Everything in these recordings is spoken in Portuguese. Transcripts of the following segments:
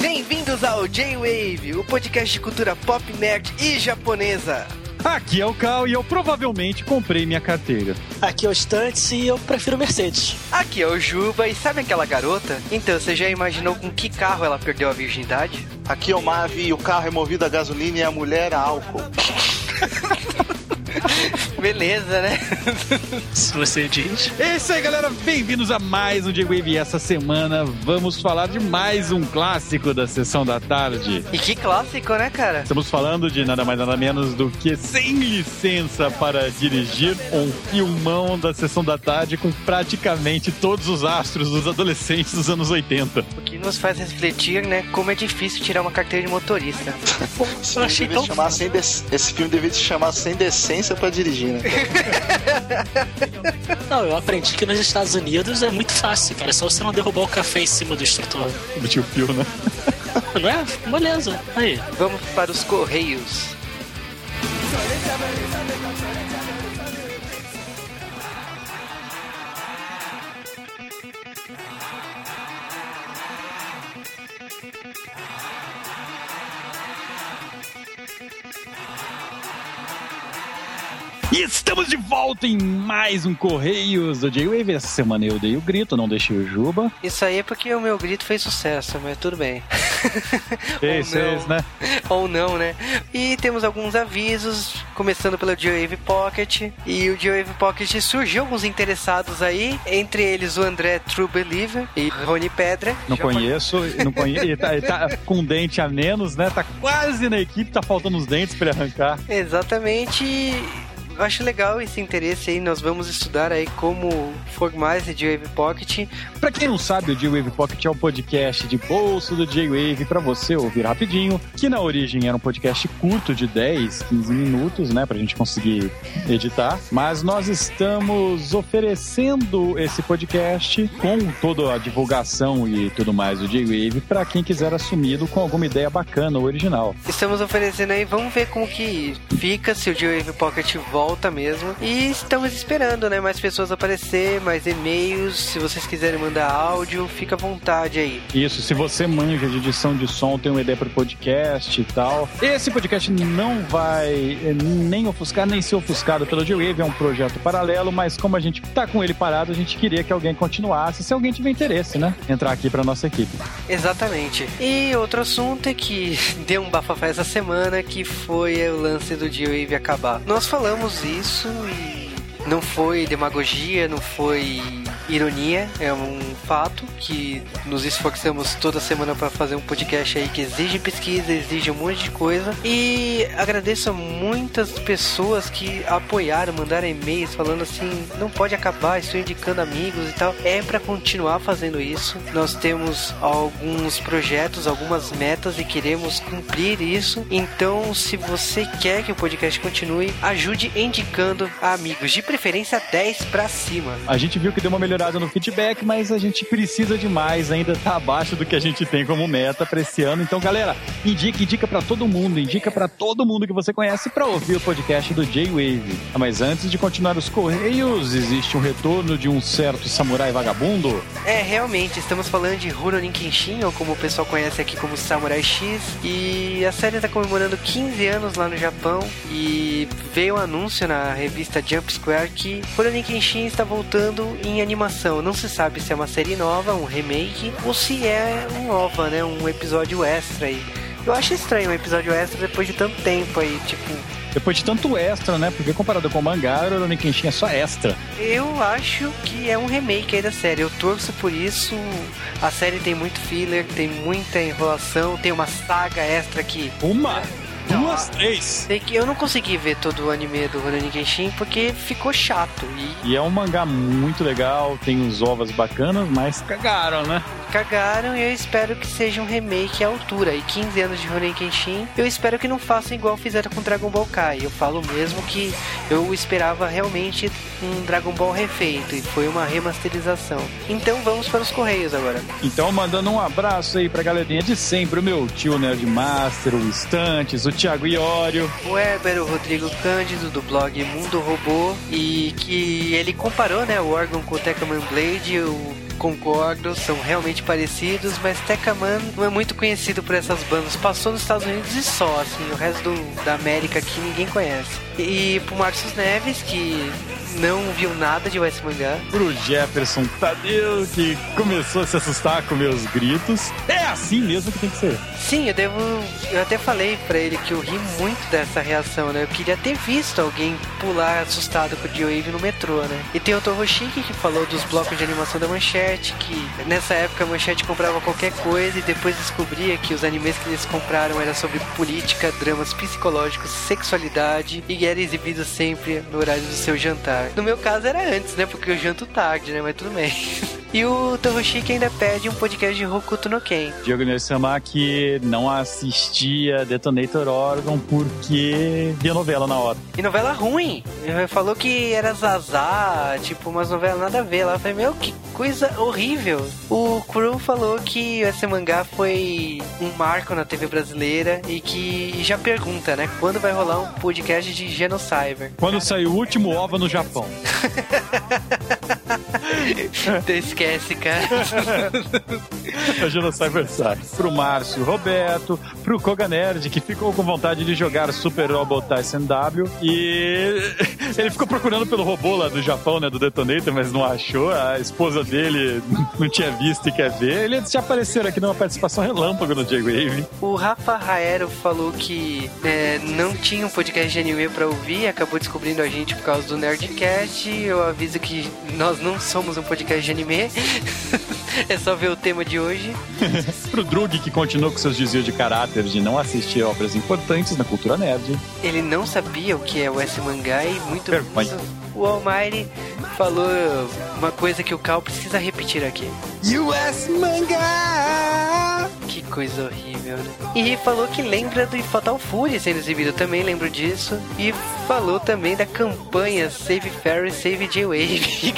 Bem-vindos ao J-Wave, o podcast de cultura pop, nerd e japonesa. Aqui é o Cal e eu provavelmente comprei minha carteira. Aqui é o Stunts e eu prefiro Mercedes. Aqui é o Juba e sabe aquela garota? Então, você já imaginou com que carro ela perdeu a virgindade? Aqui é o Mavi e o carro é movido a gasolina e a mulher a álcool. Beleza, né? Se você diz. É isso aí, galera. Bem-vindos a mais um J-Wave. E essa semana vamos falar de mais um clássico da sessão da tarde. E que clássico, né, cara? Estamos falando de nada mais nada menos do que Sem Licença para Dirigir, um filmão da sessão da tarde com praticamente todos os astros dos adolescentes dos anos 80. O que nos faz refletir, né, como é difícil tirar uma carteira de motorista. Eu achei tão... chamar sem dec- Esse filme deveria se chamar Sem Decência pra Dirigir, né? Não, eu aprendi que nos Estados Unidos é muito fácil, cara. É só você não derrubar o café em cima do instrutor. Do tio Phil, né? Não é? Beleza. Aí. Vamos para os Correios. E estamos de volta em mais um Correios do J-Wave. Essa semana eu dei o grito, não deixei o Juba. Isso aí é porque o meu grito fez sucesso, mas tudo bem. Esse, Ou não. esse, né? Ou não, né? E temos alguns avisos, começando pelo G-Wave Pocket. E o G-Wave Pocket surgiu alguns interessados aí, entre eles o André True Believer e Rony Pedra. Não Já conheço, não conheço. Ele tá, ele tá com um dente a menos, né? Tá quase na equipe, tá faltando os dentes pra ele arrancar. Exatamente. Eu acho legal esse interesse aí. Nós vamos estudar aí como formar esse J-Wave Pocket. Pra quem não sabe, o J-Wave Pocket é um podcast de bolso do J-Wave pra você ouvir rapidinho, que na origem era um podcast curto de 10, 15 minutos, né, pra gente conseguir editar, mas nós estamos oferecendo esse podcast com toda a divulgação e tudo mais do J-Wave pra quem quiser assumido com alguma ideia bacana ou original. Estamos oferecendo aí, vamos ver como que fica, se o J-Wave Pocket volta mesmo. E estamos esperando, né? Mais pessoas aparecer, mais e-mails. Se vocês quiserem mandar áudio, fica à vontade aí. Isso, se você manja de edição de som, tem uma ideia para podcast e tal. Esse podcast não vai eh, nem ofuscar, nem ser ofuscado pelo J-Wave, é um projeto paralelo, mas como a gente tá com ele parado, a gente queria que alguém continuasse, se alguém tiver interesse, né? Entrar aqui pra nossa equipe. Exatamente. E outro assunto é que deu um bafafá essa semana, que foi o lance do J-Wave acabar. Nós falamos isso e não foi demagogia, não foi ironia, é um fato que nos esforçamos toda semana para fazer um podcast aí que exige pesquisa, exige um monte de coisa. E agradeço a muitas pessoas que apoiaram, mandaram e-mails falando assim: não pode acabar, estou indicando amigos e tal. É para continuar fazendo isso. Nós temos alguns projetos, algumas metas e queremos cumprir isso. Então, se você quer que o podcast continue, ajude indicando amigos, de preferência 10 para cima. A gente viu que deu uma melhorada no feedback, mas a gente precisa de mais, ainda tá abaixo do que a gente tem como meta pra esse ano. Então, galera, indica, indica pra todo mundo, indica pra todo mundo que você conhece pra ouvir o podcast do J-Wave. Ah, Mas antes de continuar os correios, existe um retorno de um certo samurai vagabundo. É, realmente, estamos falando de Rurouni Kenshin, ou como o pessoal conhece aqui como Samurai X, e a série está comemorando 15 anos lá no Japão, e veio um anúncio na revista Jump Square que Rurouni Kenshin está voltando em animação. Não se sabe se é uma série nova, um remake, ou se é um OVA, né, um episódio extra aí. Eu acho estranho um episódio extra depois de tanto tempo aí, tipo, Depois de tanto extra, né? Porque comparado com o mangá, o Rurouni Kenshin é só extra. Eu acho que é um remake aí da série. Eu torço por isso. A série tem muito filler, tem muita enrolação, tem uma saga extra que. Uma, duas, a- três. Que eu não consegui ver todo o anime do Rurouni Kenshin porque ficou chato e E é um mangá muito legal, tem uns ovas bacanas, mas cagaram, né? Cagaram e eu espero que seja um remake à altura. E 15 anos de Rurouni Kenshin, eu espero que não façam igual fizeram com Dragon Ball Kai. Eu falo mesmo que eu esperava realmente um Dragon Ball refeito e foi uma remasterização. Então vamos para os Correios agora. Então, mandando um abraço aí pra galerinha de sempre, o meu tio Nerdmaster, o Estantes, o Thiago Iório. O Weber, o Rodrigo Cândido, do blog Mundo Robô, e que ele comparou né, o órgão com o Tecaman Blade, eu concordo, são realmente parecidos, mas Tecaman não é muito conhecido por essas bandas. Passou nos Estados Unidos e só, assim, o resto do, da América aqui ninguém conhece. E pro Marcos Neves, que não viu nada de West Mangá. Pro Jefferson Tadeu, que começou a se assustar com meus gritos. É assim mesmo que tem que ser. Sim, eu devo. Eu até falei pra ele que eu ri muito dessa reação, né? Eu queria ter visto alguém pular assustado com o Dio-Wave no metrô, né? E tem o Toroshiki que falou dos blocos de animação da Manchete, que nessa época a Manchete comprava qualquer coisa e depois descobria que os animes que eles compraram eram sobre política, dramas psicológicos, sexualidade e era exibido sempre no horário do seu jantar. No meu caso era antes, né? Porque eu janto tarde, né? Mas tudo bem. E o Toroshiki ainda pede um podcast de Hokuto no Ken. Diego Nessama que não assistia Detonator Orgon porque via novela na hora. E novela ruim. Ele falou que era Zazá, tipo, umas novelas nada a ver lá. Eu falei, meu, que coisa horrível. O Kuro falou que esse mangá foi um marco na TV brasileira e que já pergunta, né? Quando vai rolar um podcast de Genocyber? Quando saiu o último OVA no Japão. Esquece, Imagina o Cyberside. Pro Márcio Roberto, pro Koga Nerd, que ficou com vontade de jogar Super Robot Tyson W. E ele ficou procurando pelo robô lá do Japão, né? Do Detonator, mas não achou. A esposa dele não tinha visto e quer ver. Eles já apareceram aqui numa participação relâmpago no J-Wave. O Rafa Raero falou que é, não tinha um podcast de anime pra ouvir, acabou descobrindo a gente por causa do Nerdcast. Eu aviso que nós não somos um podcast de anime. é só ver o tema de hoje. Pro Drug, que continuou com seus desvios de caráter de não assistir obras importantes na cultura nerd. Ele não sabia o que é o S mangá e muito menos o Almighty falou uma coisa que o Cal precisa repetir aqui. US Mangá! Coisa horrível, né? E falou que lembra do Fatal Fury sendo exibido, também lembro disso. E falou também da campanha Save Ferry, Save J-Wave.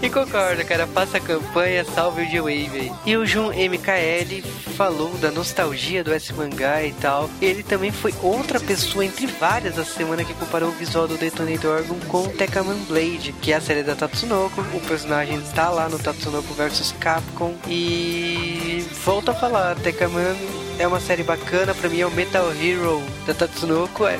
e concordo, cara, faça a campanha, salve o J-Wave. E o Jun MKL falou da nostalgia do S-Mangá e tal. Ele também foi outra pessoa entre várias essa semana que comparou o visual do Detonator Orgon com o Tekkaman Blade, que é a série da Tatsunoko. O personagem está lá no Tatsunoko vs Capcom. E volto a falar, Tekkaman é uma série bacana, pra mim é o Metal Hero da Tatsunoko. É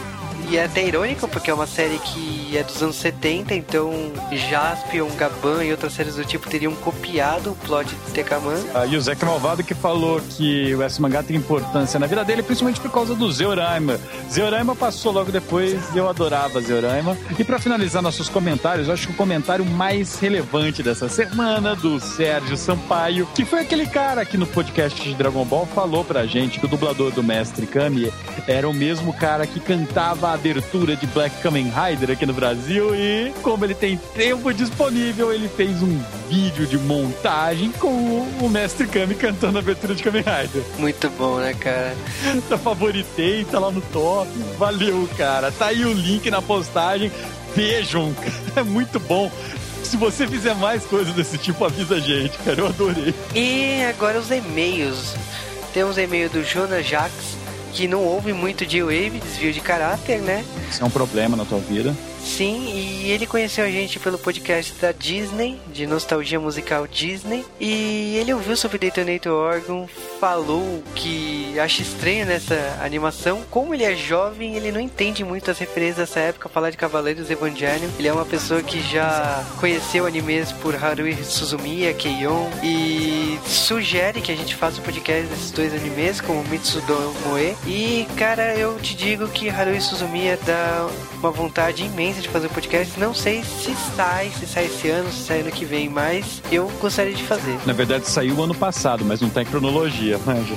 e é até irônico porque é uma série que é dos anos 70, então Jaspion, Gaban e outras séries do tipo teriam copiado o plot de Tekaman. Ah, e o Zeca Malvado que falou que o S-Mangá tem importância na vida dele, principalmente por causa do Zeoraima. Zeoraima passou logo depois e eu adorava Zeoraima. E pra finalizar nossos comentários, eu acho que o comentário mais relevante dessa semana do Sérgio Sampaio, que foi aquele cara que no podcast de Dragon Ball falou pra gente que o dublador do Mestre Kami era o mesmo cara que cantava a abertura de Black Kamen Rider aqui no Brasil e como ele tem tempo disponível, ele fez um vídeo de montagem com o, Mestre Kami cantando a abertura de Kamen Rider. Muito bom, né, cara? Tá favoritei, tá lá no top. Valeu, cara. Tá aí o link na postagem. Vejam, cara. É muito bom. Se você fizer mais coisas desse tipo, avisa a gente, cara. Eu adorei. E agora os e-mails. Temos e-mail do Jonas Jax, que não ouve muito de Wave, desvio de caráter, né? Isso é um problema na tua vida. Sim, e ele conheceu a gente pelo podcast da Disney, de nostalgia musical Disney, e ele ouviu sobre Detonator Orgon, falou que acha estranho nessa animação. Como ele é jovem, ele não entende muito as referências dessa época, falar de Cavaleiros Evangelion. Ele é uma pessoa que já conheceu animes por Harui Suzumiya, Keion, e sugere que a gente faça um podcast desses dois animes, como Mitsudo Moe. E, cara, eu te digo que Harui Suzumiya dá uma vontade imensa de fazer o podcast. Não sei se sai, se sai esse ano, se sai ano que vem, mas eu gostaria de fazer. Na verdade, saiu ano passado, mas não tem cronologia, manja.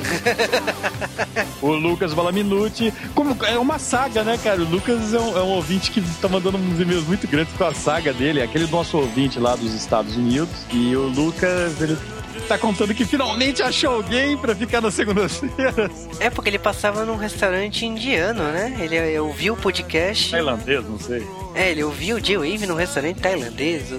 o Lucas Balaminuti, como é uma saga, né, cara? O Lucas é um, é um ouvinte que tá mandando uns e-mails muito grandes com a saga dele, aquele nosso ouvinte lá dos Estados Unidos. E o Lucas, ele tá contando que finalmente achou alguém pra ficar nas segundas-feiras. É porque ele passava num restaurante indiano, né? Ele ouviu o podcast. Tailandês, não sei. É, ele ouviu o J-Wave num restaurante tailandês,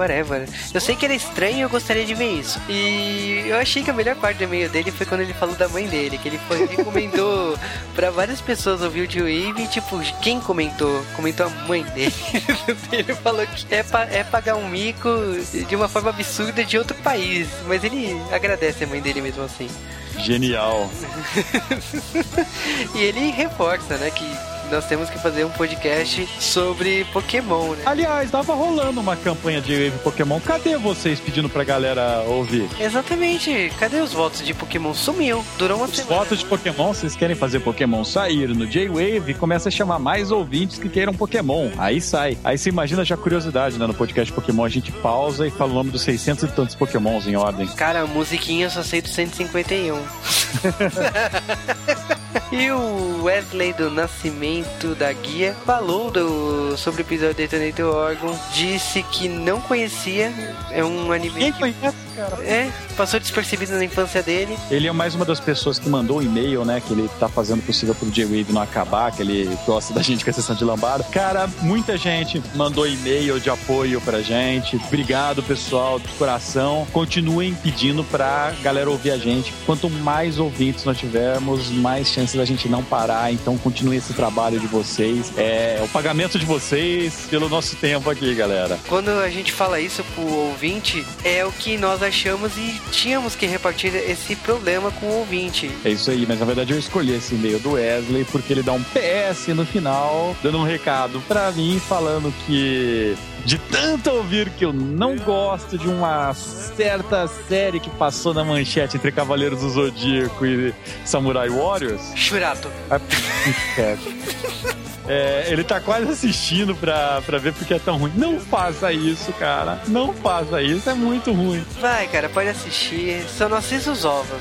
whatever. Eu sei que era estranho e eu gostaria de ver isso. E eu achei que a melhor parte do e-mail dele foi quando ele falou da mãe dele, que ele foi recomendou para várias pessoas ouvir o J-Wave e, tipo, quem comentou? Comentou a mãe dele. ele falou que é, pa é pagar um mico de uma forma absurda de outro país, mas ele agradece a mãe dele mesmo assim. Genial. e ele reforça, né, que nós temos que fazer um podcast sobre Pokémon, né? Aliás, tava rolando uma campanha de Pokémon. Cadê vocês pedindo pra galera ouvir? Exatamente. Cadê os votos de Pokémon? Sumiu. Durou uma os semana. votos de Pokémon, vocês querem fazer Pokémon sair no J-Wave, começa a chamar mais ouvintes que queiram Pokémon. Aí sai. Aí você imagina já a curiosidade, né? No podcast Pokémon a gente pausa e fala o nome dos 600 e tantos Pokémons em ordem. Cara, a musiquinha eu só sei do 151. e o Wesley do Nascimento da Guia falou do, sobre o episódio de Detonator Orgon, disse que não conhecia, é um anime. Quem que- conhece, cara? É, passou despercebido na infância dele. Ele é mais uma das pessoas que mandou um e-mail, né? Que ele tá fazendo o possível pro J-Wave não acabar, que ele gosta da gente com a sessão de lambada. Cara, muita gente mandou e-mail de apoio pra gente. Obrigado, pessoal, de coração. Continuem pedindo pra galera ouvir a gente. Quanto mais ouvintes nós tivermos, mais chances da gente não parar. Então continue esse trabalho de vocês. É o pagamento de vocês pelo nosso tempo aqui, galera. Quando a gente fala isso pro ouvinte, é o que nós achamos e tínhamos que repartir esse problema com o ouvinte. É isso aí, mas na verdade eu escolhi esse e-mail do Wesley porque ele dá um PS no final, dando um recado pra mim, falando que de tanto ouvir que eu não gosto de uma certa série que passou na manchete entre Cavaleiros do Zodíaco e Samurai Warriors. Churato. É, É, ele tá quase assistindo pra, pra ver porque é tão ruim. Não faça isso, cara. Não faça isso, é muito ruim. Vai, cara, pode assistir. Só não assista os ovos.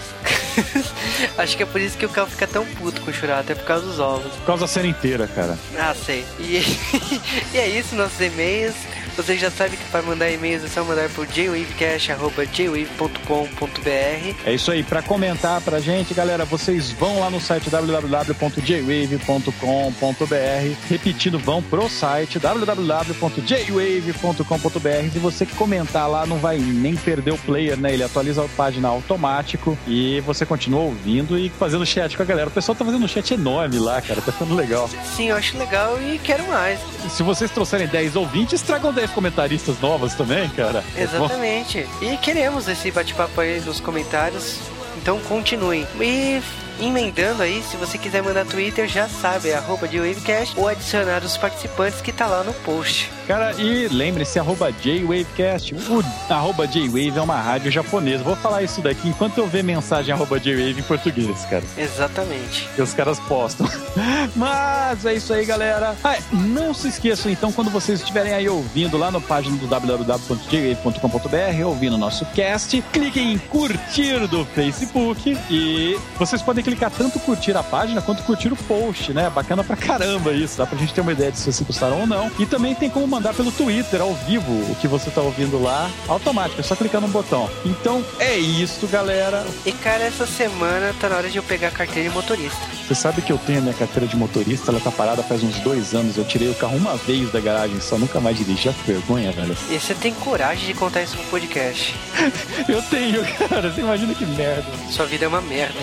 Acho que é por isso que o Cal fica tão puto com o Churato, é por causa dos ovos. Por causa da série inteira, cara. Ah, sei. E, e é isso, nossos e-mails. Você já sabe que para mandar e-mails é só mandar por jwavecast.jwave.com.br. É isso aí, pra comentar pra gente, galera, vocês vão lá no site www.jwave.com.br, repetindo, vão pro site www.jwave.com.br. Se você comentar lá, não vai nem perder o player, né? Ele atualiza a página automático e você continua ouvindo e fazendo chat com a galera. O pessoal tá fazendo um chat enorme lá, cara, tá ficando legal. Sim, eu acho legal e quero mais. E se vocês trouxerem 10 ouvintes, tragam 10 comentaristas novas também, cara. Exatamente. E queremos esse bate-papo aí nos comentários. Então continuem. E emendando aí, se você quiser mandar Twitter, já sabe, é arroba de Wavecast ou adicionar os participantes que tá lá no post. Cara, e lembre-se, arroba JWavecast. O arroba JWave é uma rádio japonesa. Vou falar isso daqui enquanto eu ver mensagem arroba JWave em português, cara. Exatamente. Que os caras postam. Mas é isso aí, galera. Ah, não se esqueçam, então, quando vocês estiverem aí ouvindo lá na página do www.jwave.com.br, ouvindo o nosso cast, cliquem em curtir do Facebook e vocês podem clicar tanto curtir a página quanto curtir o post, né? Bacana pra caramba isso. Dá pra gente ter uma ideia de se vocês gostaram ou não. E também tem como mandar pelo Twitter, ao vivo, o que você tá ouvindo lá, automático. É só clicar no botão. Então é isso, galera. E cara, essa semana tá na hora de eu pegar a carteira de motorista. Você sabe que eu tenho a minha carteira de motorista, ela tá parada faz uns dois anos. Eu tirei o carro uma vez da garagem, só nunca mais dirigi. Já que vergonha, velho. E você tem coragem de contar isso no podcast. Eu tenho, cara. Você imagina que merda. Sua vida é uma merda.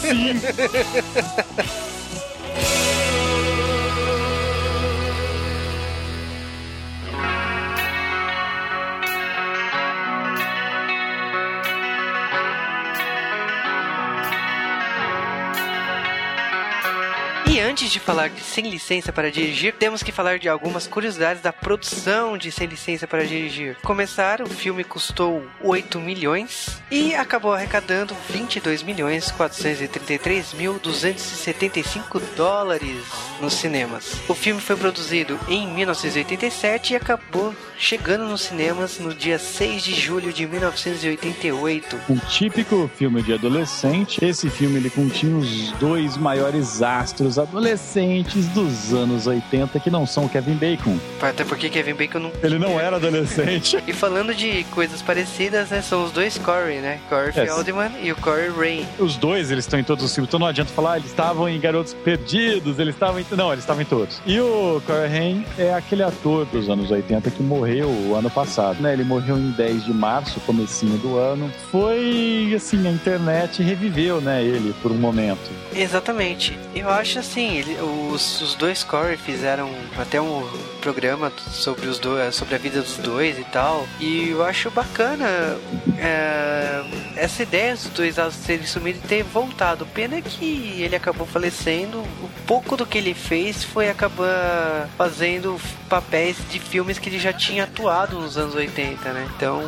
Sim. antes de falar de Sem Licença para Dirigir, temos que falar de algumas curiosidades da produção de Sem Licença para Dirigir. Começar, o filme custou 8 milhões e acabou arrecadando 22 milhões 433 mil 275 dólares nos cinemas. O filme foi produzido em 1987 e acabou chegando nos cinemas no dia 6 de julho de 1988. Um típico filme de adolescente. Esse filme ele continha os dois maiores astros adolescentes adolescentes dos anos 80 que não são Kevin Bacon. Até porque Kevin Bacon não. Ele não era adolescente. E falando de coisas parecidas, né? São os dois Corey, né? Corey É. Feldman e o Corey Rain. Os dois, eles estão em todos os filmes, então não adianta falar, eles estavam em Garotos Perdidos, eles estavam em... Não, eles estavam em todos. E o Corey Haim é aquele ator dos anos 80 que morreu o ano passado, né? Ele morreu em 10 de março, comecinho do ano. Foi, assim, a internet reviveu, né, ele por um momento. Exatamente. Eu acho assim, ele- os, os dois Corey fizeram até um programa sobre os dois, sobre a vida dos dois e tal. E eu acho bacana é, essa ideia dos dois astros terem sumido e ter voltado. Pena que ele acabou falecendo. O pouco do que ele fez foi acabar fazendo papéis de filmes que ele já tinha atuado nos anos 80, né? Então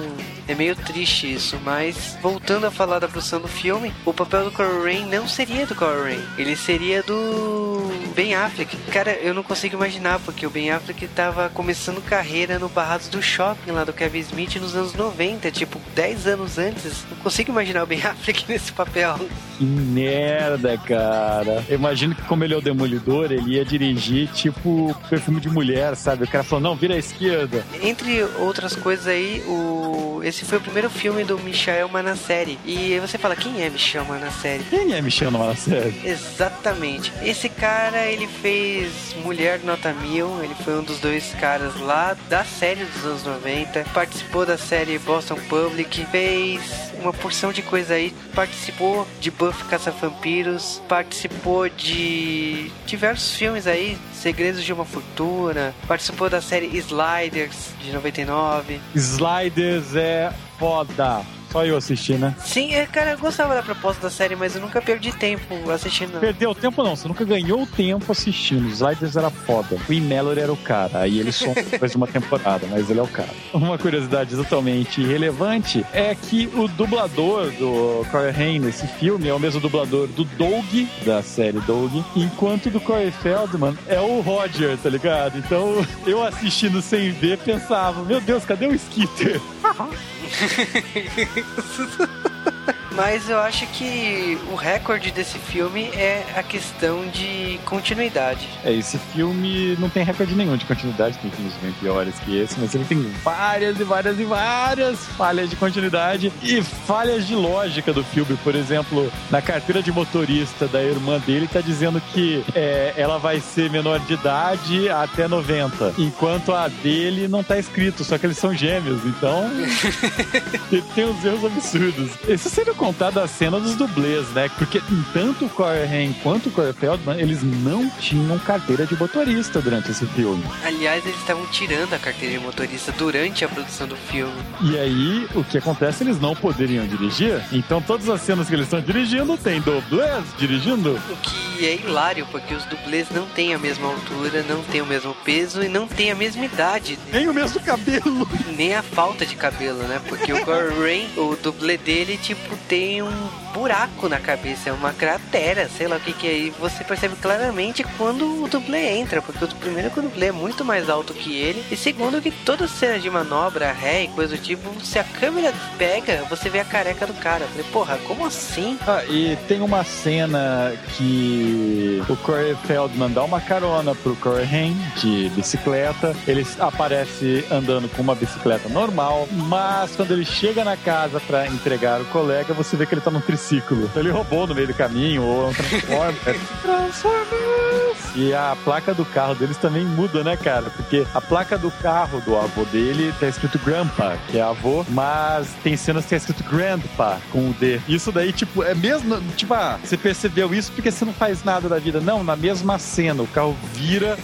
é meio triste isso. Mas voltando a falar da produção do filme, o papel do Corey Rain não seria do Corey Rain. Ele seria do Ben Affleck. Cara, eu não consigo imaginar, porque o Ben Affleck tava começando carreira no Barrados do Shopping lá do Kevin Smith nos anos 90, tipo 10 anos antes. Não consigo imaginar o Ben Affleck nesse papel. Que merda, cara. Eu imagino que como ele é o Demolidor, ele ia dirigir, tipo, perfume de mulher, sabe? O cara falou, não, vira à esquerda. Entre outras coisas aí, o... esse foi o primeiro filme do Michael Manasseri. E aí você fala, quem é Michel Manasseri? Quem é Michel na série? Exatamente. Esse cara, ele fez Mulher Nota Mil, ele foi um dos dois caras lá da série dos anos 90, participou da série Boston Public, fez uma porção de coisa aí, participou de Buffy Caça-Vampiros, participou de diversos filmes aí, Segredos de uma Fortuna, participou da série Sliders de 99. Sliders é foda. Só eu assisti, né? Sim, é, cara, eu gostava da proposta da série, mas eu nunca perdi tempo assistindo. Perdeu tempo não, você nunca ganhou tempo assistindo. Sliders era foda. O Ian Mallory era o cara. Aí ele só depois de uma temporada, mas ele é o cara. Uma curiosidade totalmente relevante é que o dublador do Corey Haim nesse filme é o mesmo dublador do Doug, da série Doug, enquanto do Corey Feldman é o Roger, tá ligado? Então eu assistindo sem ver pensava, meu Deus, cadê o Skitter? はは Mas eu acho que o recorde desse filme é a questão de continuidade. É, esse filme não tem recorde nenhum de continuidade, tem filmes bem piores que esse, mas ele tem várias e várias e várias falhas de continuidade e falhas de lógica do filme. Por exemplo, na carteira de motorista da irmã dele tá dizendo que é, ela vai ser menor de idade até 90, enquanto a dele não tá escrito, só que eles são gêmeos, então ele tem uns erros absurdos. Isso sendo contado a cena dos dublês, né? Porque tanto o Corey Haim quanto o Corey Feldman, eles não tinham carteira de motorista durante esse filme. Aliás, eles estavam tirando a carteira de motorista durante a produção do filme. E aí, o que acontece? Eles não poderiam dirigir. Então, todas as cenas que eles estão dirigindo, tem dublês dirigindo. O que é hilário, porque os dublês não têm a mesma altura, não têm o mesmo peso e não têm a mesma idade. Nem o mesmo cabelo. Nem a falta de cabelo, né? Porque o Corey Rain, o dublê dele, tipo, tem um buraco na cabeça, é uma cratera, sei lá o que que é. E você percebe claramente quando o dublê entra, porque o primeiro que o dublê é muito mais alto que ele, e segundo que toda cena de manobra, ré e coisa do tipo, se a câmera pega, você vê a careca do cara. Eu falei, porra, como assim? Ah, e tem uma cena que o Corey Feldman dá uma carona pro Corey Haim de bicicleta. Ele aparece andando com uma bicicleta normal, mas quando ele chega na casa pra entregar o colega, você vê que ele tá num triciclo. Então ele roubou no meio do caminho, ou é um Transformer. Transformers! E a placa do carro deles também muda, né, cara? Porque a placa do carro do avô dele tá escrito Grandpa, que é avô, mas tem cenas que tá escrito Grandpa com o D. Isso daí, tipo, é mesmo. Tipo, ah, você percebeu isso porque você não faz nada da vida. Não, na mesma cena, o carro vira,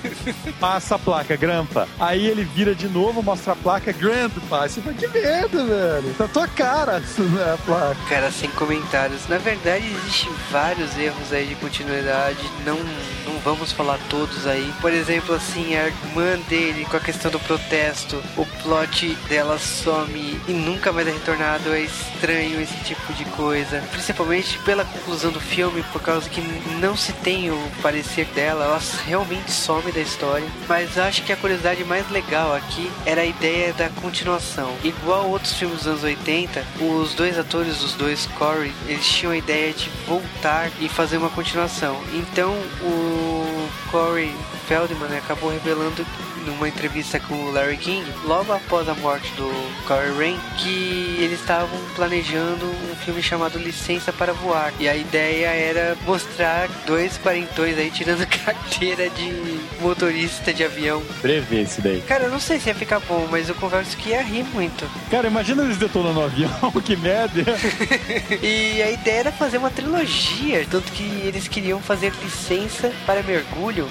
passa a placa Grandpa. Aí ele vira de novo, mostra a placa Grandpa. Você fala, que merda, velho. Tá tua cara né, a placa. Cara, sem comentários. Na verdade, existem vários erros aí de continuidade. Não, não vamos falar todos aí. Por exemplo, assim, a irmã dele com a questão do protesto, o plot dela some e nunca mais é retornado. É estranho esse tipo de coisa. Principalmente pela conclusão do filme, por causa que não se tem o parecer dela. Ela realmente some da história. Mas acho que a curiosidade mais legal aqui era a ideia da continuação. Igual outros filmes dos anos 80, os dois atores, os dois Corey, eles tinham a ideia de voltar e fazer uma continuação. Então o o Corey Feldman né, acabou revelando numa entrevista com o Larry King, logo após a morte do Corey Rain, que eles estavam planejando um filme chamado Licença para Voar. E a ideia era mostrar dois quarentões aí tirando carteira de motorista de avião. Prevê esse daí. Cara, eu não sei se ia ficar bom, mas eu confesso que ia rir muito. Cara, imagina eles detonando o avião, que merda. e a ideia era fazer uma trilogia, tanto que eles queriam fazer licença para mergulho,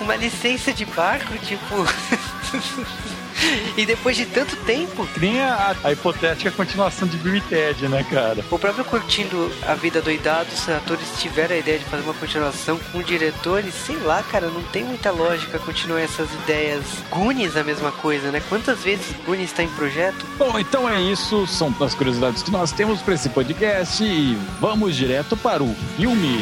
uma licença de barco, tipo. e depois de tanto tempo. Nem a, a hipotética continuação de Bill e Ted, né, cara? O próprio Curtindo a Vida Doidado, os atores tiveram a ideia de fazer uma continuação com o diretor e sei lá, cara, não tem muita lógica continuar essas ideias. Goonies a mesma coisa, né? Quantas vezes Goonies está em projeto? Bom, então é isso. São as curiosidades que nós temos para esse podcast e vamos direto para o filme.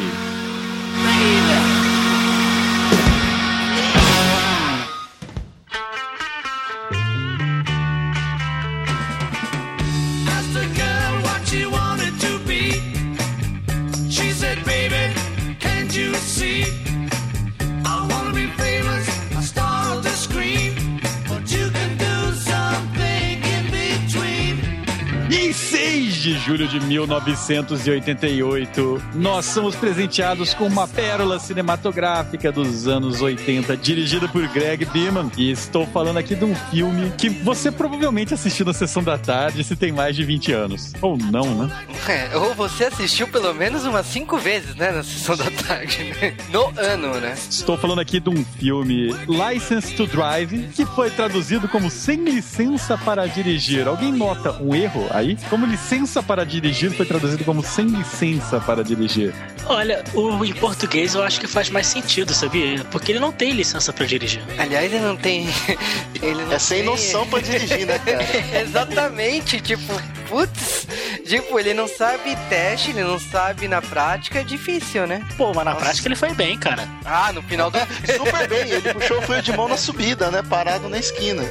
Julho de 1988, nós somos presenteados com uma pérola cinematográfica dos anos 80, dirigida por Greg Beeman. E estou falando aqui de um filme que você provavelmente assistiu na sessão da tarde se tem mais de 20 anos. Ou não, né? É, ou você assistiu pelo menos umas cinco vezes, né, na sessão da tarde, né? No ano, né? Estou falando aqui de um filme License to Drive, que foi traduzido como Sem Licença para Dirigir. Alguém nota um erro aí? Como licença para dirigir foi traduzido como Sem Licença para Dirigir. Olha, o, em português eu acho que faz mais sentido, sabia? Porque ele não tem licença pra dirigir. Aliás, ele não tem. Ele não É sem tem- noção pra dirigir, né, cara? Exatamente, tipo, putz, tipo, ele não sabe teste, ele não sabe na prática, é difícil, né? Pô, mas na prática ele foi bem, cara. Ah, no final do. Super bem, ele puxou o freio de mão na subida, né? Parado na esquina.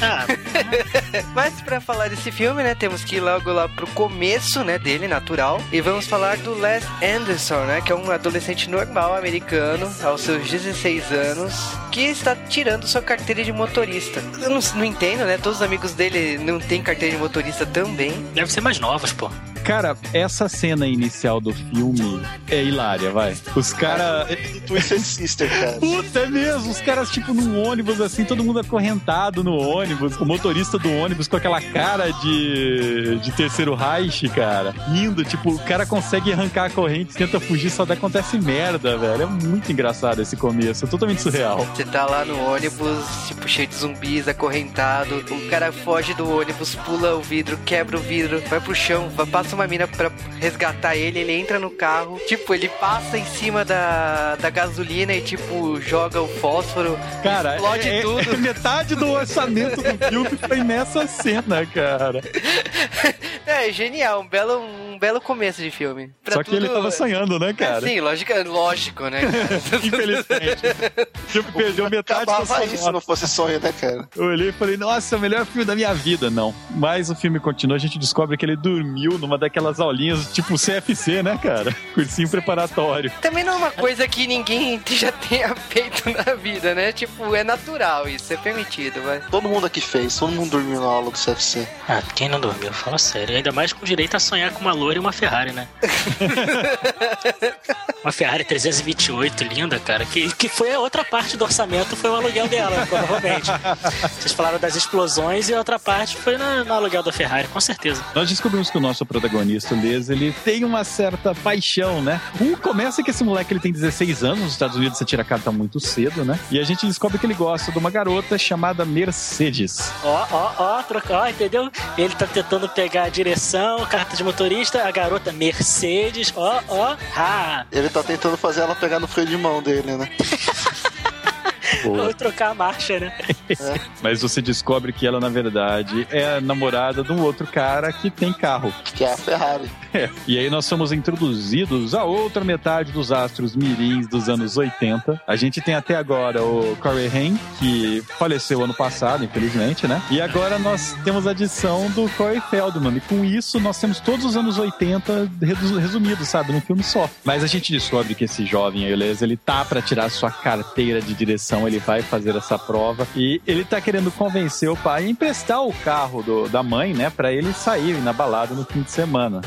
Ah, Mas pra falar desse filme, né, temos que ir logo lá pro começo, né, dele, natural. E vamos falar do Les Anderson, né, que é um adolescente normal americano, aos seus 16 anos, que está tirando sua carteira de motorista. Eu não, não entendo, né, todos os amigos dele não têm carteira de motorista também. Deve ser mais novos, pô. Cara, essa cena inicial do filme é hilária, vai. Os caras. Do Twisted Sister, cara. Puta, é mesmo. Os caras, tipo, num ônibus, assim, todo mundo acorrentado no ônibus. O motorista do ônibus com aquela cara de, de terceiro Reich, cara. Rindo, tipo, o cara consegue arrancar a corrente, tenta fugir, só daí acontece merda, velho. É muito engraçado esse começo, é totalmente surreal. Você tá lá no ônibus, tipo, cheio de zumbis, acorrentado. O cara foge do ônibus, pula o vidro, quebra o vidro, vai pro chão, vai- passa uma mina pra resgatar ele, ele entra no carro. Tipo, ele passa em cima da, da gasolina e, tipo, joga o fósforo. Cara, explode é, é- tudo. é metade do orçamento do filme foi nessa cena, cara. É, genial, um belo, um belo começo de filme. Pra Só que ele tava sonhando, né, É, cara? sim, lógico, lógico, né? Infelizmente. Tipo, perdeu metade da sua isso se não fosse sonho, né, cara? Eu olhei e falei, nossa, é o melhor filme da minha vida. Não. Mas o filme continua, a gente descobre que ele dormiu numa daquelas aulinhas, tipo CFC, né, cara? Cursinho preparatório. Também não é uma coisa que ninguém já tenha feito na vida, né? Tipo, é natural isso, é permitido, vai. Todo mundo aqui fez, todo mundo dormiu na aula do CFC. Ah, quem não dormiu? Fala sério. Ainda mais com direito a sonhar com uma loira e uma Ferrari, né? uma Ferrari 328, linda, cara. Que, que foi a outra parte do orçamento, foi o aluguel dela, provavelmente. Vocês falaram das explosões e a outra parte foi no, no aluguel da Ferrari, com certeza. Nós descobrimos que o nosso protagonista, o Les, ele tem uma certa paixão, né? Um começa que esse moleque ele tem 16 anos, nos Estados Unidos você tira a carta muito cedo, né? E a gente descobre que ele gosta de uma garota chamada Mercedes. Ó, ó, ó, troca, ó, entendeu? Ele tá tentando pegar a direção, carta de motorista, a garota Mercedes, ó, ó, ha! Ele tá tentando fazer ela pegar no freio de mão dele, né? Boa. Ou trocar a marcha, né? Mas você descobre que ela, na verdade, é a namorada de um outro cara que tem carro. Que é a Ferrari. e aí nós somos introduzidos a outra metade dos astros mirins dos anos 80. A gente tem até agora o Corey Haim, que faleceu ano passado, infelizmente, né? E agora nós temos a adição do Corey Feldman. E com isso nós temos todos os anos 80 redu- resumidos, sabe? Num filme só. Mas a gente descobre que esse jovem, beleza, ele tá pra tirar sua carteira de direção, ele vai fazer essa prova. E ele tá querendo convencer o pai a emprestar o carro do- da mãe, né? Pra ele sair na balada no fim de semana.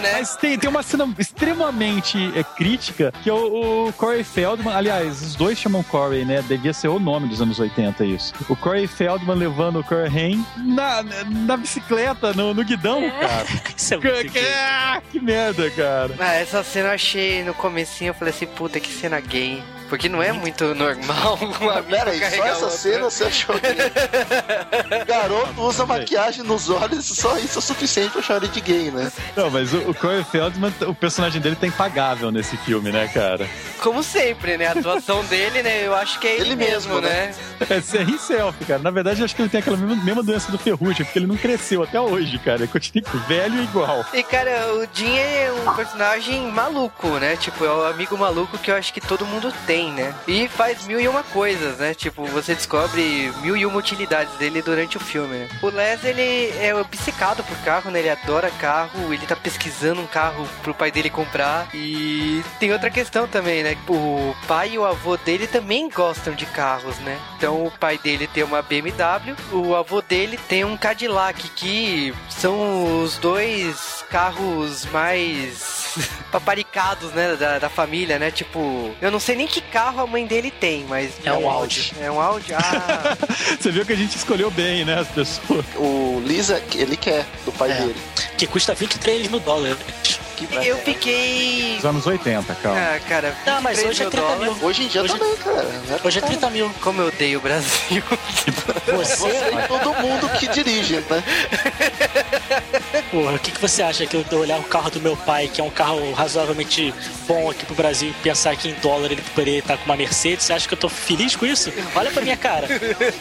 Né? Mas tem, tem uma cena extremamente é, crítica que é o, o Corey Feldman, aliás, os dois chamam Corey, né? Devia ser o nome dos anos 80 isso. O Corey Feldman levando o Corey Haim na, na bicicleta, no, no guidão, cara. Isso é Que, muito que- ah, que merda, cara. Ah, essa cena eu achei no comecinho, eu falei assim, puta, que cena gay. Porque não é muito normal uma amigo Pera aí, só essa cena você achou que... Garoto usa maquiagem nos olhos só isso é o suficiente pra chamar ele de gay, né? Não, mas o, o Corey Feldman, o personagem dele tá impagável nesse filme, né, cara? Como sempre, né? A atuação dele, né? Eu acho que é ele, Ele mesmo, mesmo, né? É ser himself, cara. Na verdade, eu acho que ele tem aquela mesma, mesma doença do ferrugem, porque ele não cresceu até hoje, cara. Ele continua velho e igual. E, cara, o Jim é um personagem maluco, né? Tipo, é o amigo maluco que eu acho que todo mundo tem, né? E faz mil e uma coisas, né? Tipo, você descobre mil e uma utilidades dele durante o filme, né? O Les, ele é obcecado por carro, né? Ele adora carro, ele tá pesquisando um carro pro pai dele comprar. E tem outra questão também, né? O pai e o avô dele também gostam de carros, né? Então o pai dele tem uma BMW, o avô dele tem um Cadillac, que são os dois carros mais paparicados, né, da, da família, né? Tipo, eu não sei nem que carro a mãe dele tem, mas... É um Audi. É um Audi? Ah... Você viu que a gente escolheu bem, né, as pessoas. O Lisa, ele quer, do pai É. dele. Que custa 23 mil dólares. Eu fiquei... Dos anos 80, calma. Ah, cara, Não, mas 23 hoje é mil 30 dólares. mil. Hoje em dia Hoje- também, cara. né? Hoje é 30 mil. Como eu odeio o Brasil. Você, Você e todo mundo que dirige, né? porra, o que, que você acha que eu olhar o carro do meu pai, que é um carro razoavelmente bom aqui pro Brasil, e pensar que em dólar ele poderia estar com uma Mercedes? Você acha que eu tô feliz com isso? Olha pra minha cara.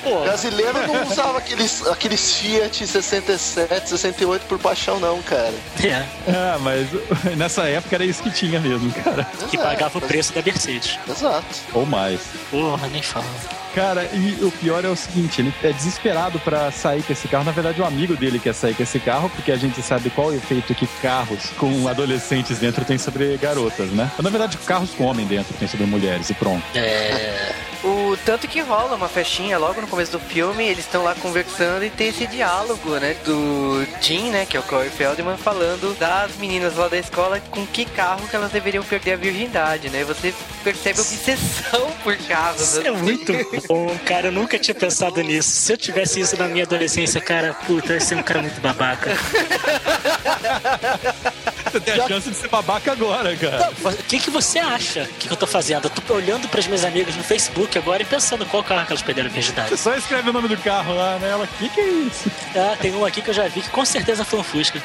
Pô, Brasileiro não usava aqueles, aqueles Fiat 67, 68 por paixão, não, cara. é, Ah, mas nessa época era isso que tinha mesmo, cara. que pagava o preço da Mercedes. Exato. Ou mais. Porra, nem fala. Cara, e o pior é o seguinte, ele é desesperado pra sair com esse carro. Na verdade, o amigo dele quer sair com esse carro, porque a gente sabe qual o efeito que carros com adolescentes dentro tem sobre garotas, né? Na verdade, carros com homem dentro tem sobre mulheres, e pronto. É. O tanto que rola uma festinha logo no começo do filme, eles estão lá conversando e tem esse diálogo, né? Do Jim, né? Que é o Corey Feldman, falando das meninas lá da escola com que carro que elas deveriam perder a virgindade, né? Você percebe a obsessão por carros. Isso é muito bom, cara. Eu nunca tinha pensado nisso. Se eu tivesse isso na minha adolescência, cara, puta, eu ia ser um cara muito babaca. Você tem a chance de ser babaca agora, cara. O que, que você acha que, que eu tô fazendo? Eu tô olhando pras minhas amigas no Facebook agora e pensando qual carro que elas perderam a virgindade. Você só escreve o nome do carro lá, né? Ela, o que, que é isso? Ah, tem um aqui que eu já vi que com certeza foi um Fusca.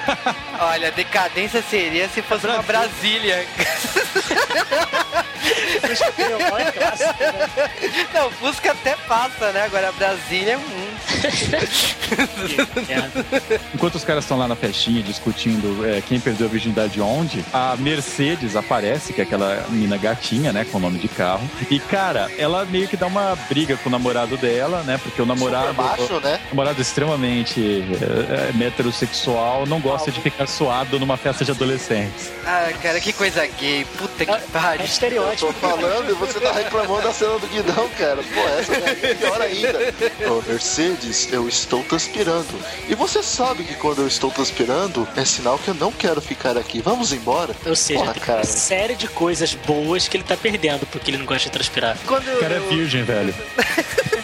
Olha, decadência seria se fosse uma Brasília. Fusca tem o maior clássico, né? Não, Fusca até passa, né? Agora a Brasília é um. Que merda. Enquanto os caras estão lá na festinha discutindo é, quem perdeu a virgindade onde, a Mercedes aparece, que é aquela menina gatinha, né, com o nome de carro. E, cara, ela meio que dá uma briga com o namorado dela, né, porque o namorado... Super macho, né? o namorado extremamente é, é, heterossexual não gosta de ficar suado numa festa de adolescentes. Ah, cara, que coisa gay. Puta que É pariu. Eu estereótipo. tô falando e você tá reclamando da cena do guidão, cara. Pô, essa é pior ainda. Ô, Mercedes, eu estou transpirando. E você sabe que quando eu estou transpirando, é sinal que eu não quero ficar aqui. Vamos embora? Ou seja, Porra, tem cara. uma série de coisas boas que ele tá perdendo porque ele não gosta de transpirar. Quando O cara é eu- virgem, velho.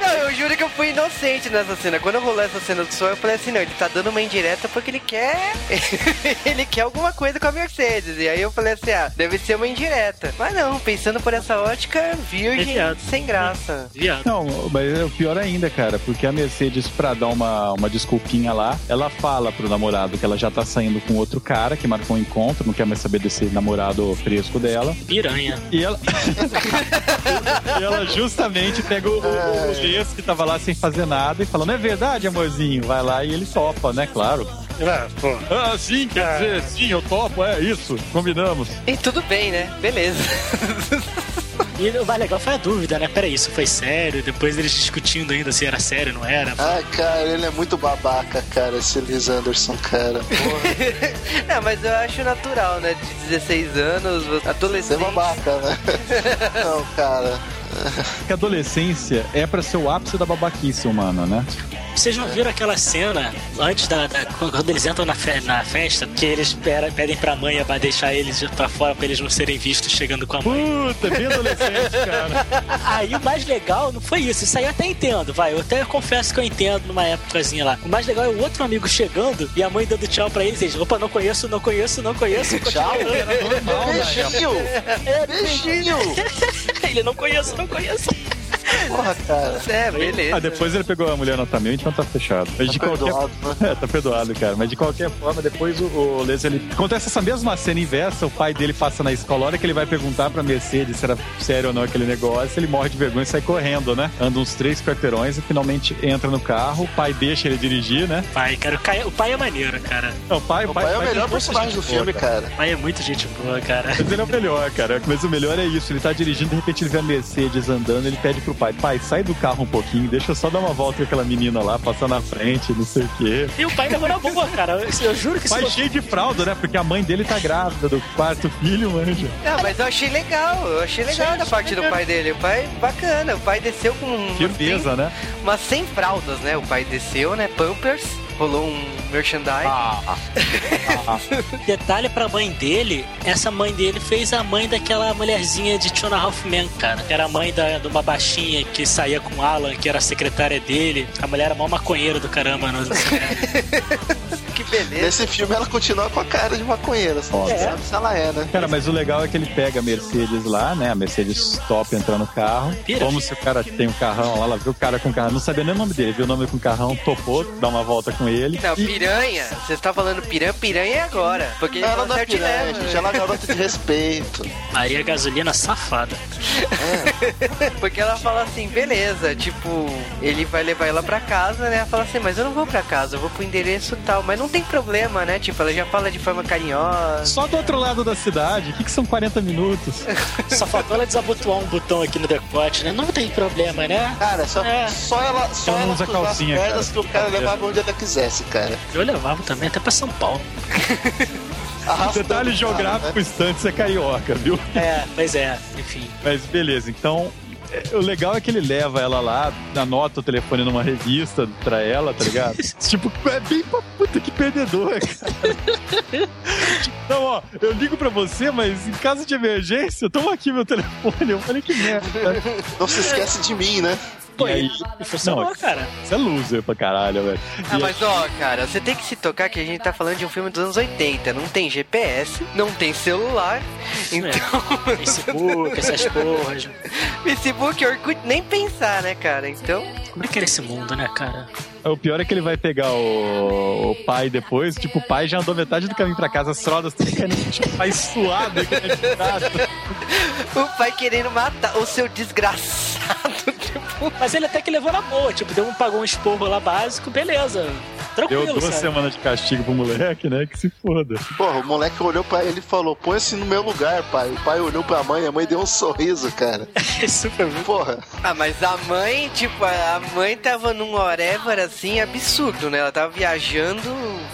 Não, eu juro que eu fui inocente nessa cena. Quando rolou essa cena do som, eu falei assim, não, ele tá dando uma indireta porque ele quer. ele quer alguma coisa com a Mercedes. E aí eu falei assim, ah, deve ser uma indireta. Mas não, pensando por essa ótica, virgem, É viado. sem graça. Viado. Não, mas é o pior ainda, cara, porque a Mercedes, pra dar uma, uma desculpinha lá, ela fala pro namorado que ela já tá saindo com outro cara que marcou um encontro, não quer mais saber desse namorado fresco dela. Piranha. E ela. e ela justamente pega o, o, o que tava lá sem fazer nada e fala: Não é verdade, amorzinho? Vai lá e ele topa, né? Claro. Ah, pô. Ah, sim, quer dizer, sim, eu topo, é isso, combinamos. E tudo bem, né? Beleza. E o mais legal foi a dúvida, né? Peraí, isso foi sério? Depois eles discutindo ainda se era sério ou não era. Ah, cara, ele é muito babaca, cara, esse Liz Anderson, cara. Porra, é, mas eu acho natural, né? De 16 anos, você é adolescente. babaca, né? Não, cara. Que a adolescência é pra ser o ápice da babaquice humana, né? Vocês não viram aquela cena antes da. da- quando eles entram na, fe- na festa, que eles pera- pedem pra mãe pra deixar eles pra fora pra eles não serem vistos chegando com a mãe. Puta, bem adolescente, cara. Aí o mais legal não foi isso, isso aí eu até entendo, vai. Eu até confesso que eu entendo numa épocazinha lá. O mais legal é o outro amigo chegando e a mãe dando tchau pra eles. Eles, opa, não conheço, não conheço, não conheço. Tchau? Beijinho! Beijinho! Ele não conheço, não conheço. Porra, cara. É, beleza. Ah, depois ele pegou a mulher nota mil, então tá fechado. Mas de Tá qualquer perdoado, né? É, tá perdoado, cara. Mas de qualquer forma, depois o, o Les, ele... Acontece essa mesma cena inversa, o pai dele passa na escola, a hora que ele vai perguntar pra Mercedes se era sério ou não aquele negócio, ele morre de vergonha e sai correndo, né? Anda uns três quarteirões e finalmente entra no carro, o pai deixa ele dirigir, né? Pai, cara, o, pai é maneiro, cara. Não, o pai, O pai é o melhor personagem do filme, boa, cara. O pai é muito gente boa, cara. Mas ele é o melhor, cara. Mas o melhor é isso. Ele tá dirigindo, de repente ele vê a Mercedes andando, ele pede pro pai, pai, sai do carro um pouquinho, deixa eu só dar uma volta com aquela menina lá, passar na frente, não sei o quê. E o pai levou na boa, cara. Eu, eu juro que Pai se cheio de fralda, né? Porque a mãe dele tá grávida do quarto filho, manja. Não, mas eu achei legal, eu achei legal da parte do pai dele. O pai, bacana, o pai desceu com Firmeza, né? 100, umas 100 fraldas, né? O pai desceu, né? Pampers, rolou um merchandise. Ah, Detalhe pra mãe dele, essa mãe dele fez a mãe daquela mulherzinha de Tiona Hoffman, cara. Que era a mãe da, de uma baixinha que saía com o Alan, que era a secretária dele. A mulher era mó maconheira do caramba. Né? Que beleza. Nesse filme ela continua com a cara de maconheira, só não sabe se ela é, né? Cara, mas o legal é que ele pega a Mercedes lá, né? A Mercedes top entra no carro. Como se o cara tem um carrão lá, ela viu o cara com o carrão, não sabia nem o nome dele, viu o nome com o carrão, topou, dá uma volta com ele. Não, E- piranha, você está falando piranha, piranha é agora. Porque Ela não é certo e piranha, leva. gente, ela é garota de respeito. Maria Gasolina safada. Porque ela fala assim, beleza, tipo, ele vai levar ela pra casa, né? Ela fala assim, mas eu não vou pra casa, eu vou pro endereço tal. Mas não tem problema, né? Tipo, ela já fala de forma carinhosa. Só do outro lado da cidade, o que, que são 40 minutos? Só faltou ela desabotoar um botão aqui no decote, né? Não tem problema, né? Cara, só, É. só ela, só Ela ela usa calcinha, as pernas cara. que o cara levava onde ela quisesse, cara. Eu levava também até pra São Paulo. Arrastando Detalhe geográfico, cara, né? é carioca, viu? É, pois é, enfim. Mas beleza, então. É, O legal é que ele leva ela lá, anota o telefone numa revista pra ela, tá ligado? tipo, é bem pra puta que perdedor, cara. Não, ó, eu ligo pra você, mas em caso de emergência, toma aqui meu telefone. Eu falei que merda. cara. Não se esquece de mim, né? Pô, E aí- funcionou, Não, cara. Você é loser pra caralho, velho. Ah, E- mas ó, cara, você tem que se tocar que a gente tá falando de um filme dos anos 80. Não tem GPS, não tem celular. Então, Facebook, essas porras. Facebook, Orkut, nem pensar, né, cara? Então, Como é que era esse mundo, né, cara? O pior é que ele vai pegar o, o pai depois, tipo, o pai já andou metade do caminho pra casa, as fraldas caindo, tipo, o pai suado, o pai querendo matar o seu desgraçado. Mas ele até que levou na boa, tipo, deu um, pagou um esporro lá básico, beleza. Deu Tranquilo, duas sabe? semanas de castigo pro moleque, né? Que se foda. Porra, o moleque olhou pra ele e falou: põe-se no meu lugar, pai. O pai olhou pra mãe, a mãe deu um sorriso, cara. Super bom. Porra, Ah, mas a mãe, tipo, a mãe tava num whatever assim absurdo, né? Ela tava viajando.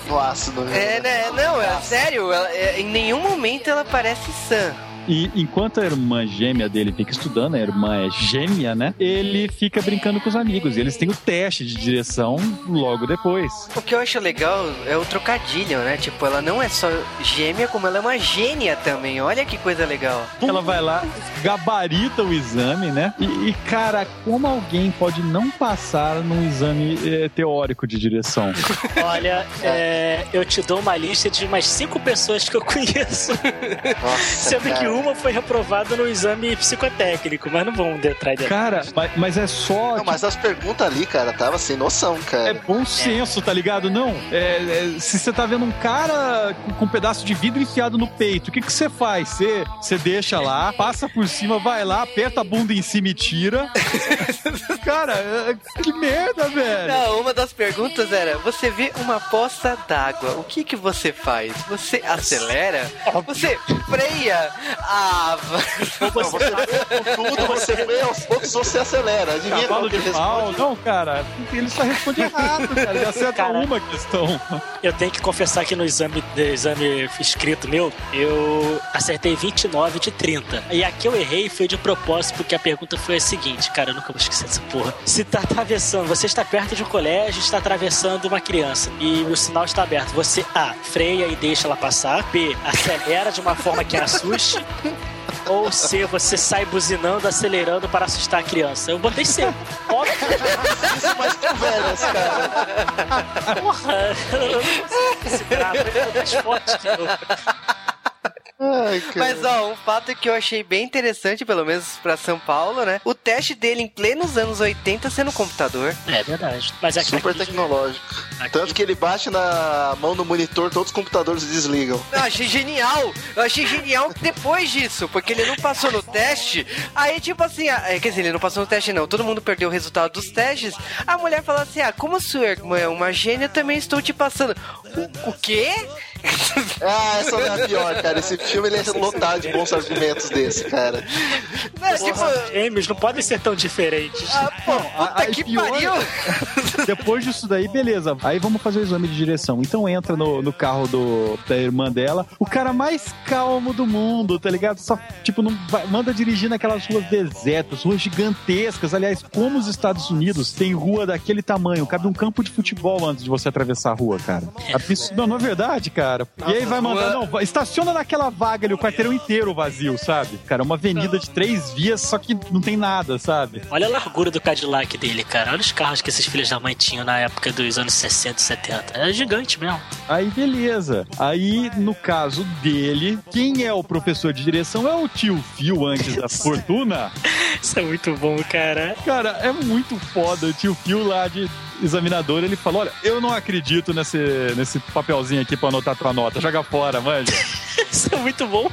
no ácido, né? É, né? Não, é sério, ela- é, em nenhum momento ela parece sã. E enquanto a irmã gêmea dele fica estudando, a irmã é gêmea, né? Ele fica brincando com os amigos. E eles têm o teste de direção logo depois. O que eu acho legal é o trocadilho, né? Tipo, ela não é só gêmea, como ela é uma gênia também. Olha que coisa legal. Ela vai lá, gabarita o exame, né? E, e, cara, como alguém pode não passar num exame eh, teórico de direção? Olha, é, eu te dou uma lista de umas cinco pessoas que eu conheço. Nossa, Sendo que cara. Uma foi reprovada no exame psicotécnico, mas não vamos entrar em Cara, mas, mas é só. Não, mas as perguntas ali, cara, tava sem noção, É cara. bom senso, tá ligado? Não. é- é, se você tá vendo um cara com, com um pedaço de vidro enfiado no peito, o que que você faz? Você, você deixa lá, passa por cima, vai lá, aperta a bunda em cima e tira. cara, é- que merda, velho. Não, uma das perguntas era: você vê uma poça d'água, o que que você faz? Você acelera? Você freia? Ah, Não, você vê com tudo, você vê aos poucos, você acelera. Adivinha Cavalo qual que de ele pau. responde? Não, cara, ele só responde errado, cara. Ele acerta Cara. uma questão. Eu tenho que confessar que no exame, no exame escrito meu, eu acertei 29 de 30. E a que eu errei foi de propósito, porque a pergunta foi a seguinte, cara, eu nunca vou esquecer dessa porra. Se tá atravessando, você está perto de um colégio, está atravessando uma criança e o sinal está aberto, você A, freia e deixa ela passar, B, acelera de uma forma que assuste. Ou C, você sai buzinando, acelerando para assustar a criança. Eu botei C. Óbvio, Isso mais com velhas, cara. porra. Eu não consigo considerar, eu tô mais forte que eu. Ai. Mas ó, um fato que eu achei bem interessante, pelo menos pra São Paulo, né? O teste dele em plenos anos 80 sendo um computador. É verdade. Mas aqui, Super aqui- tecnológico. Aqui- Tanto que ele bate na mão do monitor, todos os computadores desligam. Eu achei genial! Eu achei genial depois disso, porque ele não passou no teste. Aí, tipo assim, ah, é, quer dizer, ele não passou no teste, não. Todo mundo perdeu o resultado dos testes. A mulher falou assim: Ah, como a sua irmã é uma gênia, eu também estou te passando. O, o quê? Ah, essa não é a pior, cara. Esse filme ele é lotado de bons argumentos desse, cara. Não, tipo, Gêmeos não podem ser tão diferentes. ah, pô, puta aí que pior- pariu! Depois disso daí, beleza. Aí vamos fazer o exame de direção. Então entra no, no carro do, da irmã dela. O cara mais calmo do mundo, tá ligado? Só, tipo, não vai- manda dirigir naquelas ruas desertas, ruas gigantescas. Aliás, como os Estados Unidos tem rua daquele tamanho, cabe um campo de futebol antes de você atravessar a rua, cara. Absurdo. Não, não é verdade, cara. e aí vai mandar, não, estaciona naquela vaga ali, o quarteirão inteiro vazio, sabe? Cara, é uma avenida de três vias, só que não tem nada, sabe? Olha a largura do Cadillac dele, cara. Olha os carros que esses filhos da mãe tinham na época dos anos 60 e 70. É gigante mesmo. Aí beleza. Aí, no caso dele, quem é o professor de direção é o tio Phil antes da fortuna. Isso é muito bom, cara. Cara, é muito foda. O tio Phil lá de examinador, ele falou: Olha, eu não acredito nesse, nesse papelzinho aqui pra anotar tua nota. Joga fora, manja. Isso é muito bom.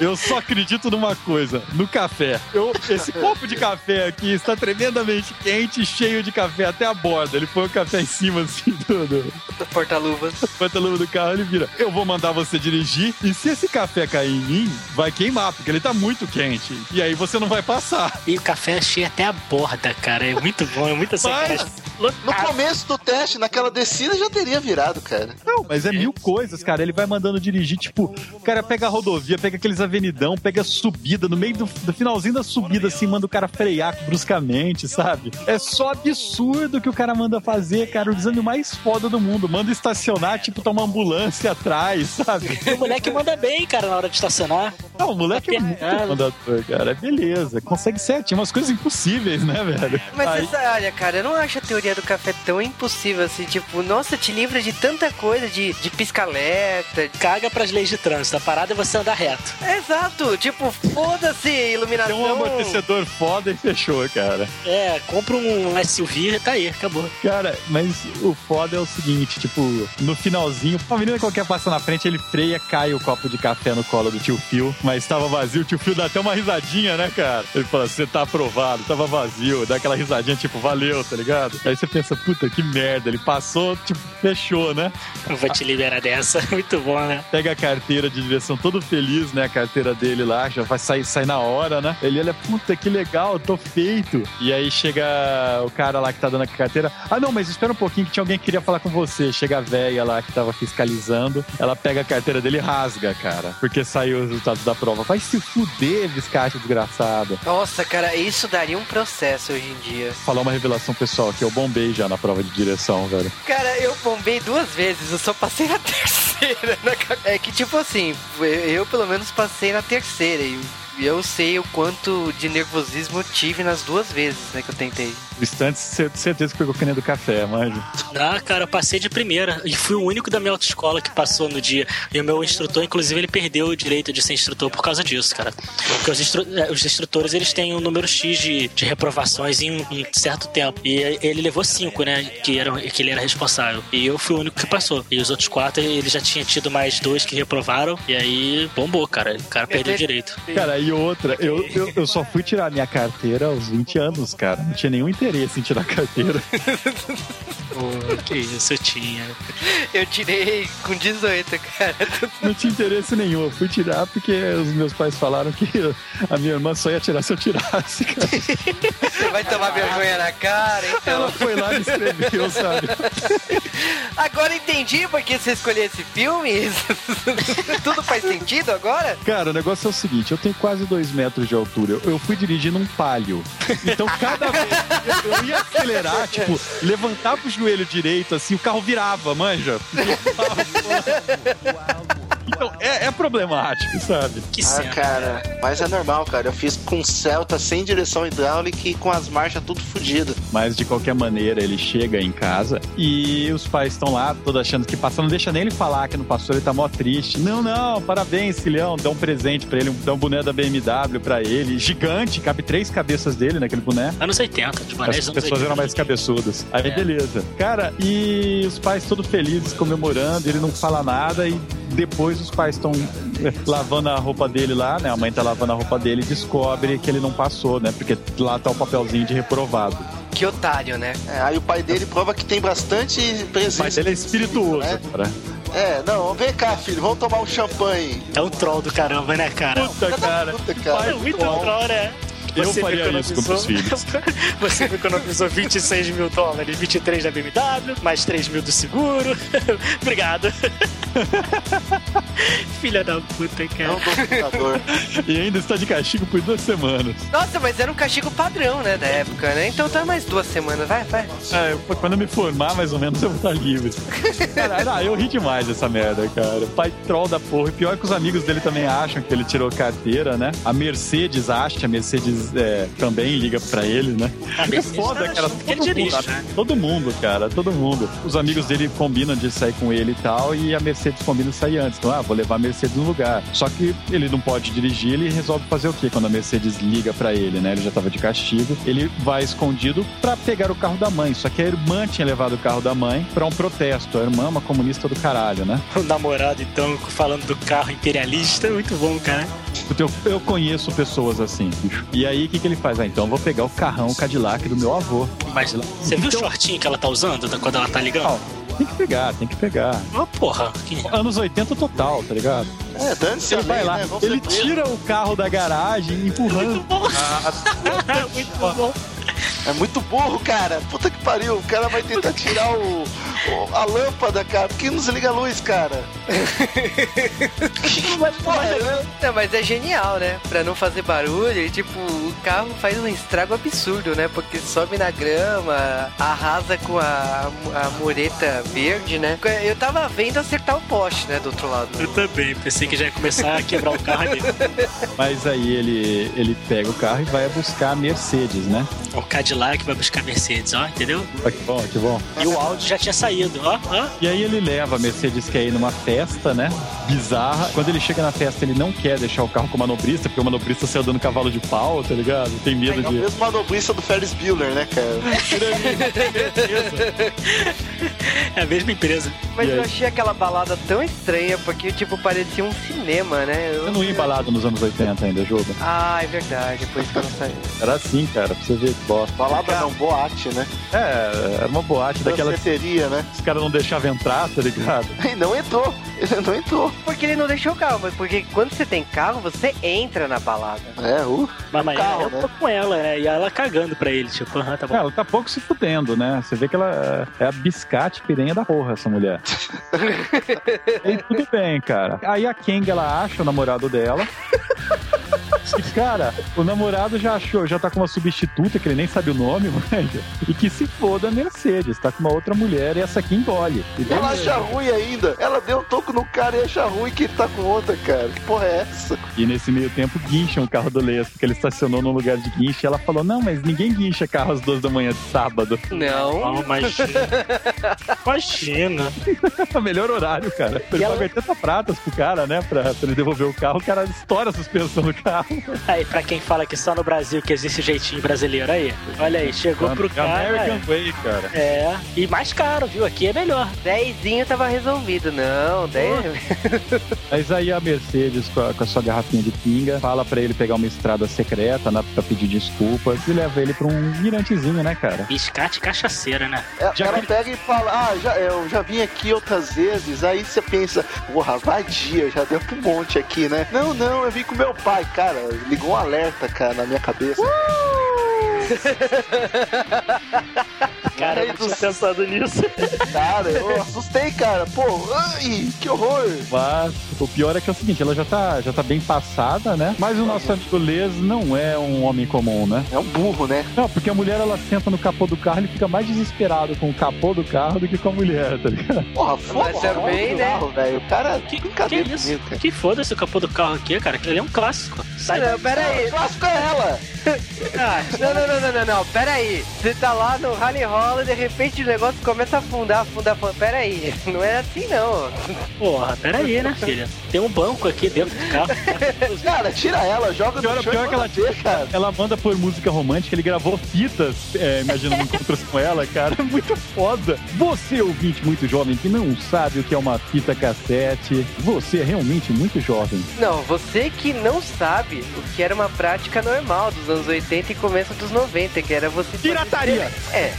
Eu só acredito numa coisa: no café. Eu, esse copo de café aqui está tremendamente quente, cheio de café até a borda. Ele põe o café em cima assim, tudo. Porta-luvas. pantalão do carro, ele vira. Eu vou mandar você dirigir e se esse café cair em mim, vai queimar, porque ele tá muito quente. E aí você não vai passar. E o café cheio até a borda, cara. É muito bom, é muita sacanagem. No começo do teste, naquela descida, já teria virado, cara. Não, mas é mil coisas, cara. Ele vai mandando dirigir, tipo, o cara pega a rodovia, pega aqueles avenidão, pega a subida, no meio do, do finalzinho da subida, assim, manda o cara frear bruscamente, sabe? É só absurdo que o cara manda fazer, cara. O exame mais foda do mundo. Manda estacionar, tipo, tá uma ambulância atrás, sabe? O moleque manda bem, cara, na hora de estacionar. Não, o moleque é muito Apertado. mandador, cara. Beleza. Consegue certinho, umas coisas impossíveis, né, velho? Mas Aí- essa, olha, cara, eu não acho a teoria do café tão impossível assim. Tipo, nossa, te livra de tanta coisa, de, de pisca-alerta. Caga pras leis de trânsito. A parada é você andar reto. Exato, tipo, foda-se, Tem iluminação. um amortecedor foda e fechou, cara. É, compra um SUV, tá aí, acabou. Cara, mas o foda é o seguinte, tipo, no finalzinho, uma menina qualquer passa na frente, ele freia, cai o copo de café no colo do tio Phil, mas tava vazio, o tio Phil dá até uma risadinha, né, cara? Ele fala, você tá aprovado, tava vazio, dá aquela risadinha, tipo, valeu, tá ligado? Aí você pensa, puta, que merda, ele passou, tipo, fechou, né? Não vou te liberar dessa. Muito bom, né? Pega a carteira de direção todo feliz, né? A carteira dele lá, já vai sair, sair na hora, né? Ele olha, puta, que legal, tô feito. E aí chega o cara lá que tá dando a carteira. Ah, não, mas espera um pouquinho que tinha alguém que queria falar com você. Chega a véia lá que tava fiscalizando. Ela pega a carteira dele e rasga, cara. Porque saiu o resultado da prova. Vai se fuder, biscate desgraçado. Nossa, cara, isso daria um processo hoje em dia. Falar uma revelação pessoal que eu bombei já na prova de direção, velho. Cara, eu bombei duas vezes, eu só passei na terceira. É que, tipo assim, eu pelo menos passei na terceira. E eu sei o quanto de nervosismo eu tive nas duas vezes, né, que eu tentei. O certeza que pegou caninha do café, manja. Ah, cara, eu passei de primeira e fui o único da minha autoescola que passou no dia. E o meu instrutor, inclusive, ele perdeu o direito de ser instrutor por causa disso, cara. Porque os, instru- eh, os instrutores, eles têm um número X de, de reprovações em um, em certo tempo. E ele levou cinco, né? Que, eram, que ele era responsável. E eu fui o único que passou. E os outros quatro, ele já tinha tido mais dois que reprovaram. E aí bombou, cara. O cara perdeu o direito. Cara, e outra, eu, eu, eu só fui tirar minha carteira aos 20 anos, cara. Não tinha nenhum interesse em tirar a carteira. Pô, que isso eu tinha. Eu tirei com 18, cara. Não tinha interesse nenhum. Eu fui tirar porque os meus pais falaram que a minha irmã só ia tirar se eu tirasse, cara. Você vai tomar vergonha na cara, então. Ela foi lá e escreveu, sabe? Agora entendi por que você escolheu esse filme. Tudo faz sentido agora? Cara, o negócio é o seguinte: eu tenho quase dois metros de altura. Eu, fui dirigindo um palio. Então, cada vez que eu, ia acelerar, tipo, levantava o joelho direito, assim, o carro virava, manja. Então, é, é problemático, sabe? Que Ah, cena. cara, mas é normal, cara. Eu fiz com Celta sem direção hidráulica e com as marchas tudo fodido. Mas de qualquer maneira, ele chega em casa e os pais estão lá, todos achando que passou. Não deixa nem ele falar que não passou, ele tá mó triste. Não, não, parabéns, filhão. Dá um presente pra ele, dá um boné da BMW pra ele. Gigante, cabe três cabeças dele naquele boné. Anos 80, tipo, As anos pessoas 80. eram mais cabeçudas. Aí, É. beleza. Cara, e os pais todos felizes, comemorando, ele não fala nada e depois os pais estão lavando a roupa dele lá, né? A mãe tá lavando a roupa dele e descobre que ele não passou, né? Porque lá tá o papelzinho de reprovado. Que otário, né? É, aí o pai dele prova que tem bastante O presença. pai dele é espirituoso, né? cara. É, não, vem cá, filho, vamos tomar um champanhe. É um troll do caramba, né, cara? Puta, cara. Puta, cara. É muito troll, né? Eu Você faria me isso com meus economizou- Você me economizou 26 mil dólares, 23 da BMW, mais 3 mil do seguro. Obrigado. Filha da puta, É cara. um dominador. E ainda está de castigo por duas semanas. Nossa, mas era um castigo padrão, né, da época, né? Então tá mais duas semanas, vai, vai. É, pô, quando eu me formar, mais ou menos, eu vou estar livre. Cara, não, eu ri demais dessa merda, cara. Pai troll da porra. E pior que os amigos dele também acham que ele tirou carteira, né? A Mercedes acha, a Mercedes é, também liga pra ele, né? A É foda, tá cara. Todo mundo, todo mundo, cara. Todo mundo. Os amigos dele combinam de sair com ele e tal, e a Mercedes combina de sair antes. Então, ah, vou levar a Mercedes no lugar. Só que ele não pode dirigir, ele resolve fazer o quê quando a Mercedes liga pra ele, né? Ele já tava de castigo. Ele vai escondido pra pegar o carro da mãe. Só que a irmã tinha levado o carro da mãe pra um protesto. A irmã é uma comunista do caralho, né? O namorado, então, falando do carro imperialista, muito bom, cara. Eu, eu conheço pessoas assim, bicho. E aí, o que, que ele faz? Ah, então eu vou pegar o carrão o Cadillac do meu avô. Mas você viu o Então- shortinho que ela tá usando quando ela tá ligando? Não, tem que pegar, tem que pegar. Uma porra. Que... Anos 80 total, tá ligado? É, dane-se a Ele vai lá, né? Ele tira o carro da garagem empurrando. muito bom. É muito burro, cara. Puta que pariu. O cara vai tentar tirar o, o- a lâmpada, cara. Por que não desliga a luz, cara? Porra, é- Não, mas é genial, né? Pra não fazer barulho, e, tipo, o carro faz um estrago absurdo, né? Porque sobe na grama, arrasa com a, a mureta verde, né? Eu tava vendo acertar o poste, né? Do outro lado. Eu também, pensei que já ia começar a quebrar o carro ali. Mas aí ele, ele pega o carro e vai buscar a Mercedes, né? O Cadillac vai buscar Mercedes, ó, entendeu? Olha que bom, que bom. E o áudio já tinha saído, ó, ó. E aí ele leva a Mercedes que é ir numa festa, né? Bizarra. Quando ele chega na festa, ele não quer deixar o carro com o manobrista, porque o manobrista saiu dando cavalo de pau, tá ligado? Tem medo É o de. mesmo manobrista do Ferris Bueller, né, cara? É a mesma empresa. Mas eu achei aquela balada tão estranha, porque, tipo, parecia um cinema, né? Eu, Eu não ia embalado nos anos 80 ainda, jogo. Ah, é verdade, depois que eu não saí. Era assim, cara, pra você ver que bosta. Balada não, boate, né? É, era uma boate daquela que Danceteria, né? os caras não deixavam entrar, tá ligado? E não entrou. Ele não entrou. Porque ele não deixou o carro, mas porque quando você tem carro, você entra na balada. É, uh. Mas, mas Carro, eu né? tô com ela, né? E ela cagando pra ele, tipo, aham, tá bom. É, ela tá pouco se fudendo, né? Você vê que ela é a biscate piranha da porra, essa mulher. e tudo bem, cara. Aí a Kang, ela acha o namorado dela. Cara, o namorado já achou, já tá com uma substituta, que ele nem sabe o nome, manja. E que se foda a Mercedes, tá com uma outra mulher e essa aqui engole. Ela acha ruim ainda. Ela deu um toco no cara e acha ruim que ele tá com outra, cara. Que porra é essa? E nesse meio tempo guincham o carro do Les, porque ele estacionou num lugar de guincha e ela falou: Não, mas ninguém guincha carro às duas da manhã de sábado. Não. Não, imagina. Imagina. Melhor horário, cara. Ele ela- paga 80 pratas pro cara, né? Pra, pra ele devolver o carro, o cara estoura a suspensão do carro. Aí, pra quem fala que só no Brasil que existe jeitinho brasileiro aí. Olha aí, chegou pro cara. American Way, cara. É, e mais caro, viu? Aqui é melhor. Dezinho tava resolvido. Não, dez. Mas aí a Mercedes, com a, com a sua garrafinha de pinga, fala pra ele pegar uma estrada secreta, né? Pra pedir desculpas e leva ele pra um mirantezinho, né, cara? Biscate cachaceira, né? Ela, Já ela que- pega e fala, ah, já, eu já vim aqui outras vezes. Aí você pensa, porra, vadia, já deu um monte aqui, né? Não, não, eu vim com meu pai, cara. Ligou um alerta, cara, na minha cabeça. Cara, eu não tinha pensado nisso. Cara, eu assustei, cara. Pô, ai, que horror. Mas o pior é que é o seguinte, ela já tá, já tá bem passada, né? Mas o nosso amigo Les não é um homem comum, né? É um burro, né? Não, porque a mulher ela senta no capô do carro e fica mais desesperado com o capô do carro do que com a mulher, tá ligado? Porra, foda Mas também, né? velho. O cara, Que, que brincadeira isso? cara. Que foda-se o capô do carro aqui, cara. Ele é um clássico. Sai Não, pera aí. Clássico é ela. Ah, não, não, não, não, não, não, pera aí. Você tá lá no rally rola e de repente o negócio começa a afundar, afundar, afundar. Pera aí, não é assim não. Porra, pera aí, né, filha? Tem um banco aqui dentro do carro. Cara, tira ela, joga Pior, no chão pior e que ela, manda ver, cara. ela manda por música romântica, ele gravou fitas, é, imaginando encontros com ela, cara. Muito foda. Você, ouvinte muito jovem, que não sabe o que é uma fita cassete, você é realmente muito jovem. Não, você que não sabe o que era uma prática normal dos anos 80 e começo dos 90, que era você. Pirataria. É,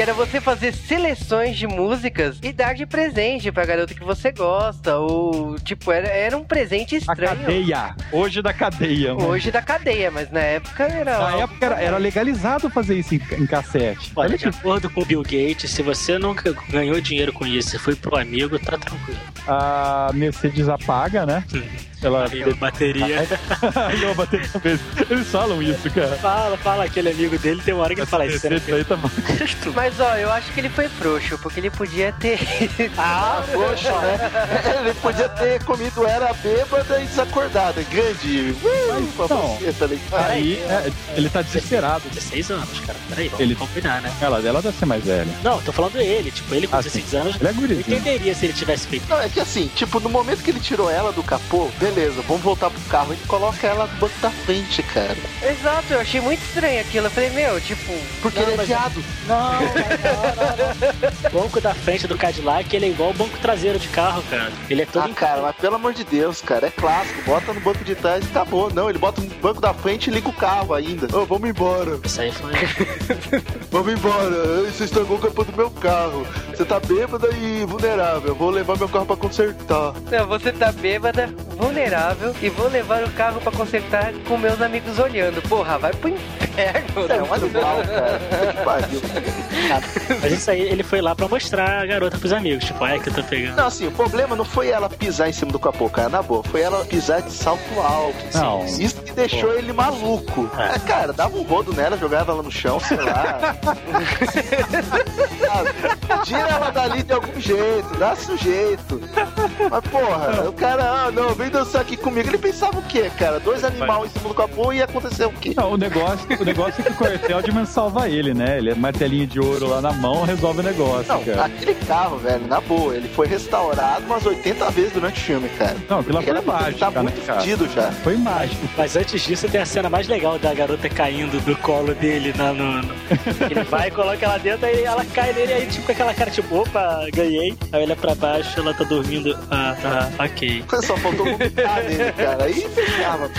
que era você fazer seleções de músicas e dar de presente pra garota que você gosta. Ou, tipo, era, era um presente A estranho. cadeia. Hoje da cadeia. mano. Hoje da cadeia, mas na época era. Na época era, era legalizado fazer isso em, em cassete. Olha, Olha de que acordo com o Bill Gates, se você nunca ganhou dinheiro com isso e foi pro amigo, tá tranquilo. a Mercedes apaga, né? Ela Aí a bateria. Aí eu bater na vez. Eles falam isso, cara. Fala, fala, aquele amigo dele tem uma hora que ele fala isso. Aí tá bom. Mas ó, eu acho que ele foi frouxo, porque ele podia ter. Ah, poxa, né? Ele podia ter comido era bêbada e desacordada. Grande. Uh, pra não. você, tá ligado? Aí é, ele tá desesperado. 16 anos, cara. Peraí, vamos Ele- combinar, né? Ela dela deve ser mais velha. Não, tô falando ele. Tipo, ele com Ah, 16 sim. anos, Ele é gurizinho. entenderia se ele tivesse feito. Não, é que assim, tipo, no momento que ele tirou ela do capô, beleza, vamos voltar pro carro. Ele coloca ela no banco da frente, cara. Exato, eu achei muito estranho aquilo. Eu falei, meu, tipo. Porque Não, ele é viado. Não. O banco da frente do Cadillac, ele é igual o banco traseiro de carro, cara. Ele é todo Ah, cara, mas pelo amor de Deus, cara, é clássico. Bota no banco de trás e acabou. Não, ele bota no banco da frente e liga o carro ainda. Ô, vamos embora. Isso aí foi. Vamos embora. Você estragou o capô do meu carro. Você tá bêbada e vulnerável. Vou levar meu carro pra consertar. Não, você tá bêbada, vulnerável e vou levar o carro pra consertar com meus amigos olhando. Porra, vai pro inferno. É não. muito mal, cara. Que pariu. Mas isso aí, ele foi lá pra mostrar a garota pros amigos. Tipo, ai que eu tô pegando. Não, assim, o problema não foi ela pisar em cima do capô, cara, na boa. Foi ela pisar de salto alto. Não. Isso que deixou ele maluco. É. É, cara, dava um rodo nela, jogava ela no chão, sei lá. Tira ela dali de algum jeito, dá um jeito. Mas, porra, o cara, ah, não, vem dançar aqui comigo. Ele pensava o quê, cara? Dois animais em cima do capô e ia acontecer o quê? Não, o negócio, o negócio é que o Cortelman salva ele, né? Ele é martelinho de ouro lá na mão, resolve o negócio, Não, cara. aquele carro, velho, na boa, ele foi restaurado umas 80 vezes durante o filme, cara. Não, aquilo foi ele é- ele tá né, muito cara? fedido já. Foi mágico. Mas antes disso tem a cena mais legal da garota caindo do colo dele na, no, no- Ele vai e coloca ela dentro, aí ela cai nele, aí tipo com aquela cara tipo, opa, ganhei. Aí olha pra baixo, ela tá dormindo. Ah, tá, ok. Só faltou vomitar nele, cara. Aí fechava.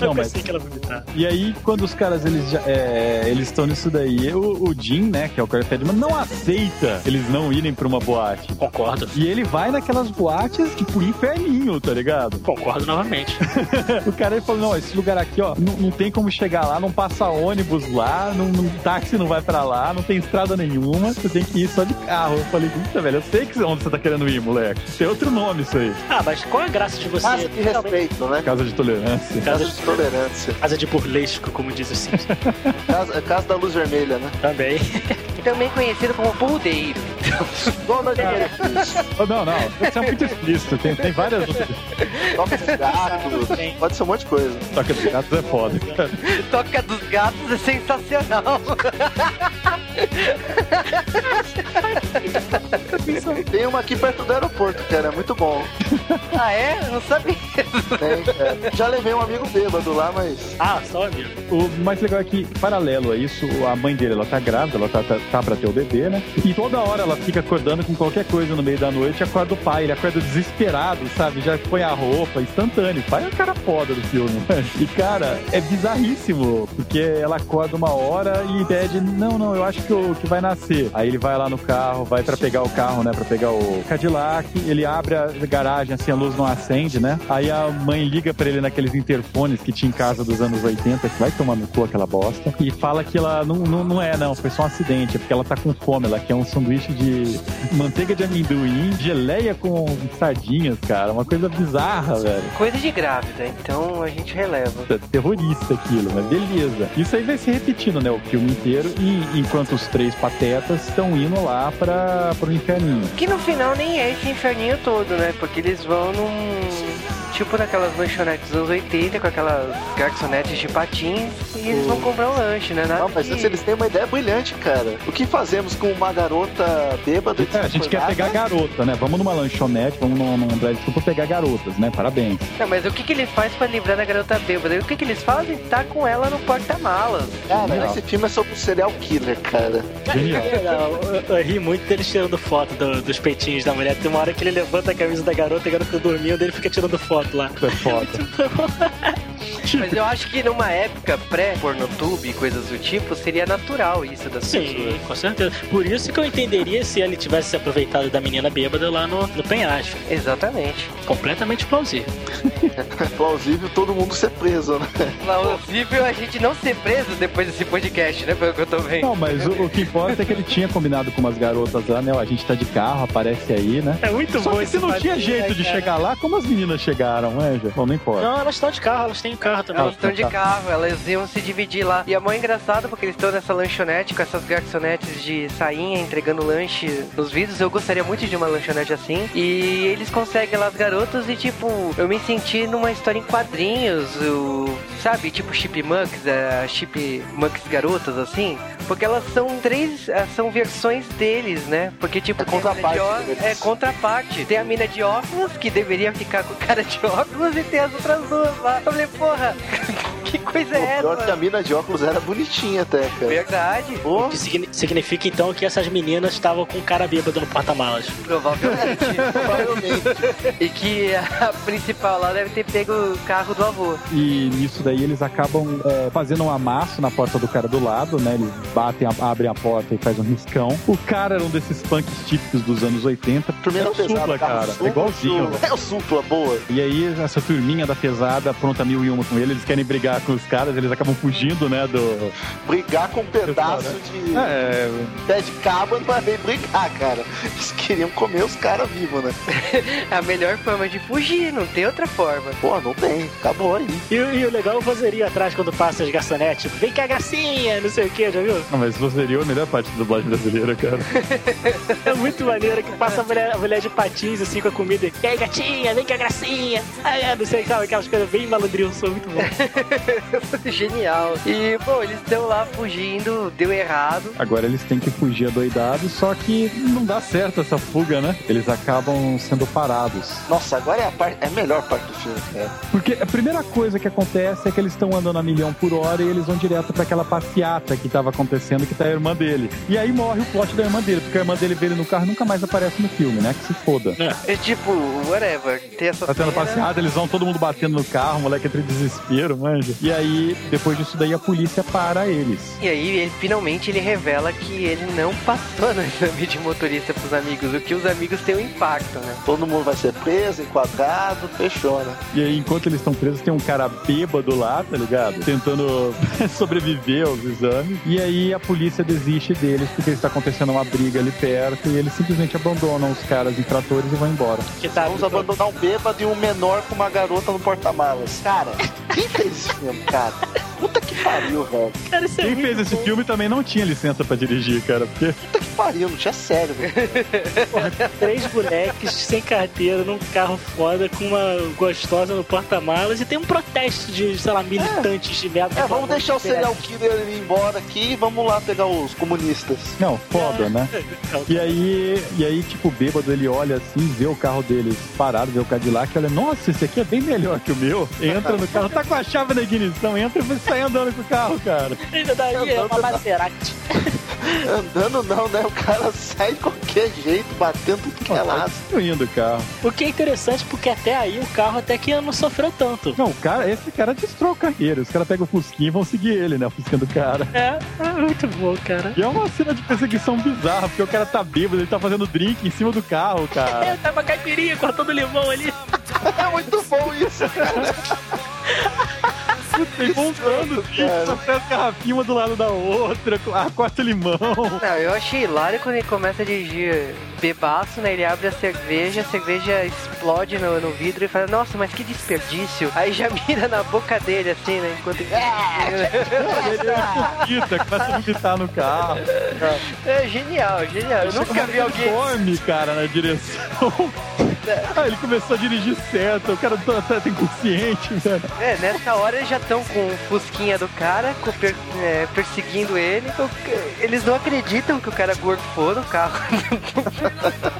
Eu Não, mas- pensei que ela vomitar. E aí, quando os caras eles já, é, eles estão nisso daí, o, o Jim, né, que é o Cortelman, não aceita eles não irem pra uma boate. Concordo. E ele vai naquelas boates, tipo, inferninho, tá ligado? Concordo novamente. O cara ele falou: não, esse lugar aqui, ó, não, não tem como chegar lá, não passa ônibus lá, não, não- táxi não vai pra lá, não tem estrada nenhuma, você tem que ir só de carro. Eu falei, puta, velho, eu sei que onde você tá querendo ir, moleque. Tem outro nome isso aí. Ah, mas qual a graça de você. Casa de realmente- respeito, né? Casa de tolerância. Casa de Intolerância. Casa de burlesco, como diz o Simpsons. Casa, casa da luz vermelha, né? Também. Também conhecido como burdeiro. Dona de. Oh, não, não. Isso é muito explícito. Tem, tem várias outras. Toca dos gatos. Pode ser um monte de coisa. Toca dos gatos é foda. cara. Toca dos gatos é sensacional. Tem uma aqui perto do aeroporto, cara. É muito bom. ah, é? Eu Não sabia. Tem, cara. Já levei um amigo bêbado lá, mas. Ah, só amigo. O mais legal é que, paralelo a isso, a mãe dele, ela tá grávida, ela tá, tá, tá pra ter o bebê, né? E toda hora ela fica acordando com qualquer coisa no meio da noite, acorda o pai, ele acorda desesperado, sabe? Já põe a roupa, instantâneo. O pai é o cara foda do filme. né? E, cara, é bizarríssimo, porque ela acorda uma hora e pede, não, não, eu acho que, o, que vai nascer. Aí ele vai lá no carro, vai pra pegar o carro, né? Pra pegar o Cadillac, ele abre a garagem, assim, a luz não acende, né? Aí a mãe liga pra ele naqueles interfones que tinha em casa dos anos 80, que vai tomar no cu aquela bosta, e fala que ela não, não, não é, não, foi só um acidente, é porque ela tá com fome, ela quer um sanduíche de manteiga de amendoim, geleia com sardinhas, cara, uma coisa bizarra, velho. Coisa de grávida, então a gente releva. É terrorista aquilo, mas beleza. Isso aí vai se repetindo, né, o filme inteiro, e enquanto os três patetas estão indo lá para pro inferninho. Que no final nem é esse inferninho todo, né? Porque eles vão num. Tipo naquelas lanchonetes dos anos 80, com aquelas garçonetes de patins, e eles vão comprar um lanche, né? Nada Não, mas que- antes eles têm uma ideia brilhante, cara. O que fazemos com uma garota bêbada É, a gente quer pegar garota, né? Vamos numa lanchonete, vamos num, num drive-thru pra pegar garotas, né? Parabéns. Não, mas o que, que ele faz pra livrar da garota bêbada? E o que, que eles fazem? Tá com ela no porta-malas. Cara, Genial. esse filme é sobre um serial killer, cara. Genial. Eu, eu- eu ri muito deles tirando foto do- dos peitinhos da mulher. Tem uma hora que ele levanta a camisa da garota, a garota dormindo, ele fica tirando foto lá. É foda. Mas eu acho que numa época pré-pornotube e coisas do tipo, seria natural isso das Sim, pessoas. com certeza. Por isso que eu entenderia se ele tivesse se aproveitado da menina bêbada lá no, no penhasco. Exatamente. Completamente plausível. É plausível todo mundo ser preso, né? Plausível a gente não ser preso depois desse podcast, né? Pelo que eu tô vendo. Não, mas o, o que importa é que ele tinha combinado com umas garotas lá, né? A gente tá de carro, aparece aí, né? É muito Só bom que esse se não tinha jeito de cara. chegar lá, como as meninas chegaram, né, já? Bom, não importa. Não, elas estão de carro, elas têm carro também. Elas estão de carro, elas iam se dividir lá. E é mó engraçado porque eles estão nessa lanchonete com essas garçonetes de sainha entregando lanche nos vidros. Eu gostaria muito de uma lanchonete assim. E eles conseguem lá as garotas e, tipo, eu me senti numa história em quadrinhos, o, sabe? Tipo Chipmunks, a Chipmunks garotas, assim. Porque elas são três, eh, são versões deles, né? Porque, tipo, É contraparte de deles. É contraparte. Tem a mina de óculos, que deveria ficar com cara de óculos, e tem as outras duas lá. Eu falei, porra, que coisa é O pior que a essa? mina de óculos era bonitinha até, cara. Verdade, O que signi- significa então que essas meninas estavam com cara bêbado no porta-malas. provavelmente. provavelmente. e que a principal lá deve ter pego o carro do avô. E nisso daí eles acabam é, fazendo um amasso na porta do cara do lado, né? Eles batem, a- abrem a porta e faz um riscão. O cara era um desses punks típicos dos anos 80. Turminha é o pesada, supla, cara. supla, É igualzinho. É o supla, boa. E aí, essa turminha da pesada, pronta mil e uma com ele, eles querem brigar com os caras, eles acabam fugindo, né, do... Brigar com um pedaço de É, pé de cabo não é bem brigar, cara. Eles queriam comer os caras vivos, né? A melhor forma de fugir, não tem outra forma. Pô, não tem. Acabou aí. E, e o legal é o vozerio atrás quando passa as garçonetes. Tipo, vem cá, gracinha, não sei o que, já viu? não, mas você seria a melhor parte da dublagem brasileira, cara. É muito maneiro que passa a mulher, a mulher de patins assim com a comida. E aí, gatinha, vem cá, gracinha. Ai, é, não sei, sabe? Aquelas coisas bem malandrinho, sou muito bom. Genial. E, bom, eles estão lá fugindo, deu errado. Agora eles têm que fugir adoidados, só que não dá certo essa fuga, né? Eles acabam sendo parados. Nossa, agora é a, parte, é a melhor parte do filme, cara. Porque a primeira coisa que acontece é que eles estão andando a milhão por hora e eles vão direto pra aquela passeata que tava acontecendo, que tá a irmã dele. E aí morre o plot da irmã dele, porque a irmã dele vê ele no carro e nunca mais aparece no filme, né? Que se foda. É tipo, whatever. Tem essa Tá tendo passeada, eles vão todo mundo batendo no carro, o moleque entra em desespero, E aí, depois disso daí, a polícia para eles. E aí, ele, finalmente, ele revela que ele não passou no exame de motorista pros amigos, o que os amigos têm um impacto, né? Todo mundo vai ser preso, enquadrado, fechou, né? E aí, enquanto eles estão presos, tem um cara bêbado lá, tá ligado? Tentando sobreviver aos exames. E aí a polícia desiste deles porque está acontecendo uma briga ali perto e eles simplesmente abandonam os caras infratores e vão embora. Que tá, Vamos abandonar um bêbado e um menor com uma garota no porta-malas. Cara, Quem fez filme, cara? Puta que pariu, velho. Cara, é Quem muito fez esse bom. filme também não tinha licença pra dirigir, cara, porque Puta que pariu, não tinha cérebro. Três moleques sem carteira num carro foda com uma gostosa no porta-malas e tem um protesto de, sei lá, militantes de merda. É, vamos deixar o serial killer ir embora aqui e vamos lá pegar os comunistas. Não, foda, né? E aí, e aí, tipo, o bêbado, ele olha assim, vê o carro deles parado, vê o Cadillac, olha, nossa, esse aqui é bem melhor que o meu. Entra no carro, tá com a chave na ignição, entra e sai andando com o carro, cara. Ainda daí é uma Maserati. Andando não, né? O cara sai de qualquer jeito, batendo tudo que é lado. destruindo o carro. O que é interessante porque até aí o carro até que não sofreu tanto. Não, o cara, esse cara destrou a carreira. Os caras pegam o Fusquinha e vão seguir ele, né? O Fusquinha do cara. É, é muito bom, cara. E é uma cena de perseguição bizarra, porque o cara tá bêbado, ele tá fazendo drink em cima do carro, cara. É, tá uma caipirinha cortando limão ali. É muito bom isso, cara. Ele montando com as garrafinhas uma do lado da outra, ah, corta limão. Não, eu achei hilário quando ele começa a dirigir bebaço, né? Ele abre a cerveja, a cerveja explode no, no vidro e fala, nossa, mas que desperdício. Aí já mira na boca dele, assim, né? Enquanto ele... Ele vomita, começa a vomitar no carro. É genial, genial. Eu nunca vi alguém... Come, cara, na direção. Ah, ele começou a dirigir certo, o cara tá, tá inconsciente, velho. É, nessa hora eles já estão com o fusquinha do cara, com per- é, perseguindo ele. O ca- Eles não acreditam que o cara gorfou no carro.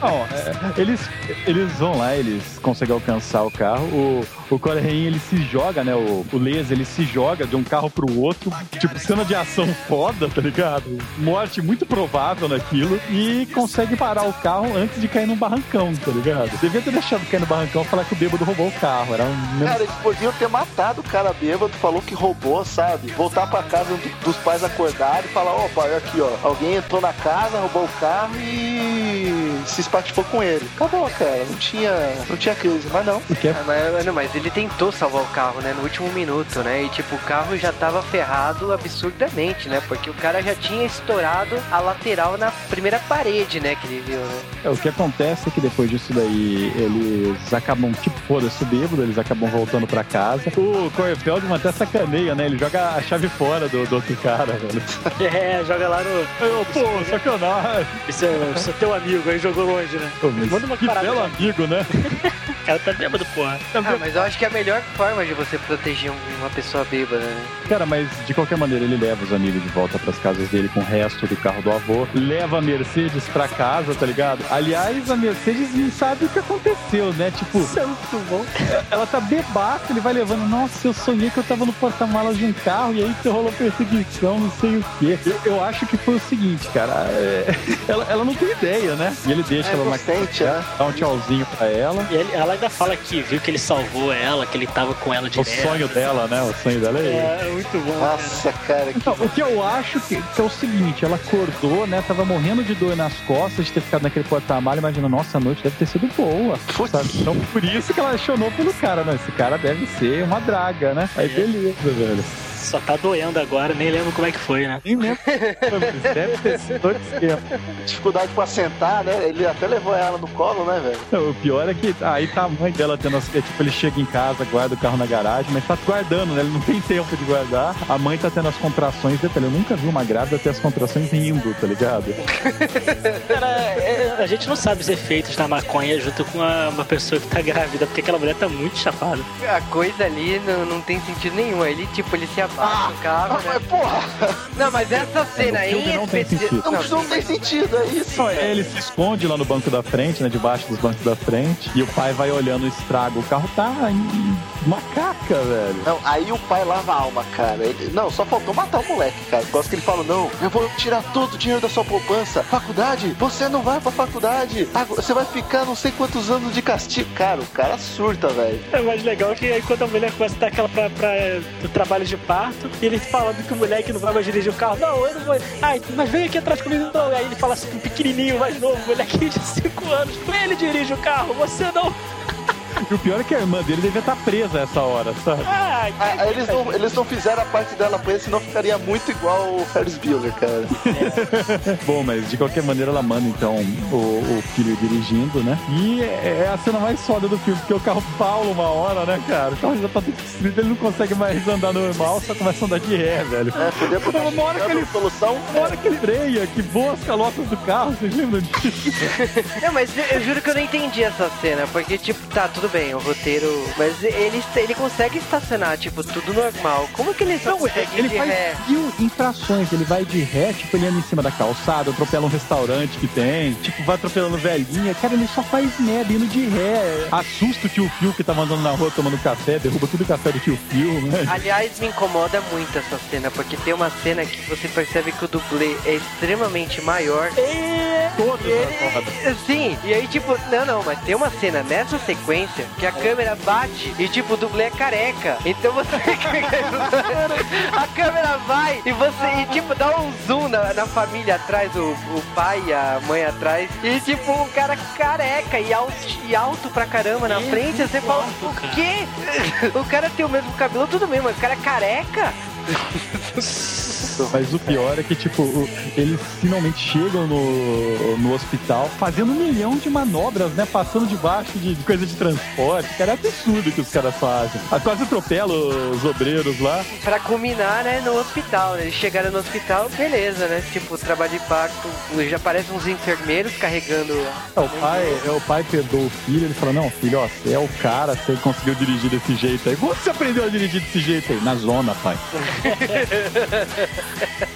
Não, é, eles, eles vão lá, eles conseguem alcançar o carro. O, o Correin, ele se joga, né? O, o Les, ele se joga de um carro pro outro. Tipo, cena de ação foda, tá ligado? Morte muito provável naquilo. E consegue parar o carro antes de cair num barrancão, tá ligado? Devia ter deixado cair no barrancão e falar que o bêbado roubou o carro. Era um. Cara, eles podiam ter matado o cara bêbado, falou que roubou, sabe? Voltar pra casa do- dos pais acordarem e falar, opa, olha aqui, ó. Alguém entrou na casa, roubou o carro e se espatifou com ele. Acabou, cara. Não tinha, não tinha crise, mas não. É Ah, mas, não, mas ele tentou salvar o carro, né? No último minuto, né? E tipo, o carro já tava ferrado absurdamente, né? Porque o cara já tinha estourado a lateral na primeira parede, né? Que ele viu, né? É, o que acontece é que depois disso daí, eles acabam, tipo, foda-se bêbado, eles acabam voltando pra casa. O Corey Feldman até sacaneia, né? Ele joga a chave fora do, do outro cara, velho. É, joga lá no. Eu, pô, sacanagem. Esse é, esse é teu amigo, aí jogou longe, né? Pô, mas Manda uma que parada, belo né? amigo, né? O cara tá bêbado, porra. Ah, mas eu acho que é a melhor forma de você proteger um- uma pessoa bêbada, né? Cara, mas de qualquer maneira ele leva os amigos de volta pras casas dele com o resto do carro do avô. Leva a Mercedes pra casa, tá ligado? Aliás, a Mercedes não sabe o que aconteceu, né? Tipo, Isso é muito bom. ela tá bebaça, ele vai levando. Nossa, eu sonhei que eu tava no porta-malas de um carro e aí que rolou perseguição, não sei o quê. Eu, eu acho que foi o seguinte, cara. é, ela, ela não tem ideia, né? E ele deixa É ela na inocente, né? dá um tchauzinho pra ela. E ele- ela ainda fala que viu que ele salvou ela, que ele tava com ela O direto. sonho dela, né? O sonho dela é ele. É, é muito bom. Nossa, cara, que Então, o que eu acho que, que é o seguinte, ela acordou, né? Tava morrendo de dor nas costas de ter ficado naquele porta-malha, imagina, nossa, a noite deve ter sido boa. Sabe? Então por isso que ela apaixonou pelo cara, né? Esse cara deve ser uma draga, né? Aí beleza, velho. Só tá doendo agora, nem lembro como é que foi, né? Nem lembro. deve ter sido dificuldade pra sentar, né? Ele até levou ela no colo, né, velho? O pior é que aí tá a mãe dela tendo as. é, Tipo, ele chega em casa, guarda o carro na garagem, mas tá guardando, né? Ele não tem tempo de guardar. A mãe tá tendo as contrações. Detalhe, eu nunca vi uma grávida ter as contrações rindo, tá ligado? Cara, é, a gente não sabe os efeitos da maconha junto com a- uma pessoa que tá grávida, porque aquela mulher tá muito chapada. A coisa ali não, não tem sentido nenhum. Ele, tipo, ele se abaixa no carro, Ah, né? mas porra, Não, mas essa cena aí filme não especi- sentido. não, não tem sentido, é isso. Não, ele se esconde lá no banco da frente, né? Debaixo dos bancos da frente. E o pai vai olhando o estrago. O carro tá em macaca, velho. Não, aí o pai lava a alma, cara. Ele- não, só faltou matar o moleque, cara. Gosto que ele fala, não, eu vou tirar todo o dinheiro da sua poupança. Faculdade? Você não vai pra faculdade. Você vai ficar não sei quantos anos de castigo. Cara, o cara surta, velho. É mais legal que aí quando a mulher começa a dar aquela pra, pra, do trabalho de parto, e ele falando que o moleque não vai mais dirigir o carro. Não, eu não vou. Ai, mas vem aqui atrás comigo então. Aí ele fala assim um pequenininho mais novo, molequinho de 5 anos. Ele dirige o carro, você não. E o pior é que a irmã dele devia estar presa essa hora, sabe? Ah, Ah, eles, não, eles não fizeram a parte dela presa, senão ficaria muito igual o Ferris Bueller, cara. Bom, mas de qualquer maneira ela manda então o, o filho dirigindo, né? E é é a cena mais foda do filme, porque o carro Paulo uma hora, né, cara? O carro já tá destruído, ele não consegue mais andar normal, só começa a andar de ré, velho. É, podia botar Uma hora que ele- solução. Na hora que ele freia, que voa as calotas do carro, vocês lembram disso? Não, mas eu- eu juro que eu não entendi essa cena, porque, tipo, tá, tudo bem, o roteiro. Mas ele, ele consegue estacionar, tipo, tudo normal. Como que ele só Não, consegue ele de faz ré? mil infrações. Ele vai de ré, tipo, ele anda em cima da calçada, atropela um restaurante que tem, tipo, vai atropelando velhinha. Cara, ele só faz merda indo de ré. Assusta o tio Phil que tava andando na rua tomando café, derruba tudo o café do tio Phil, né? Aliás, me incomoda muito essa cena, porque tem uma cena que você percebe que o dublê é extremamente maior. Todos E ele, sim, e aí tipo, não, não, mas tem uma cena nessa sequência que a câmera bate e tipo, o dublê é careca. Então você. a câmera vai e você, e tipo, dá um zoom na, na família atrás, o, o pai e a mãe atrás, e tipo, um cara careca e alto, e alto pra caramba na frente, você fala, o quê? O cara tem o mesmo cabelo, tudo bem, mas o cara é careca? Mas o pior é que, tipo, o- eles finalmente chegam no, no hospital fazendo um milhão de manobras, né? Passando debaixo de, de coisa de transporte. Cara, é absurdo que os caras fazem. Quase atropela os obreiros lá. Pra culminar, né, no hospital, né? Eles chegaram no hospital, beleza, né? Tipo, trabalho de parto, já aparecem uns enfermeiros carregando. É, o pai, é, o pai perdoa o filho, ele fala, não, filho, ó, você é o cara, você conseguiu dirigir desse jeito aí. Como você aprendeu a dirigir desse jeito aí? Na zona, pai.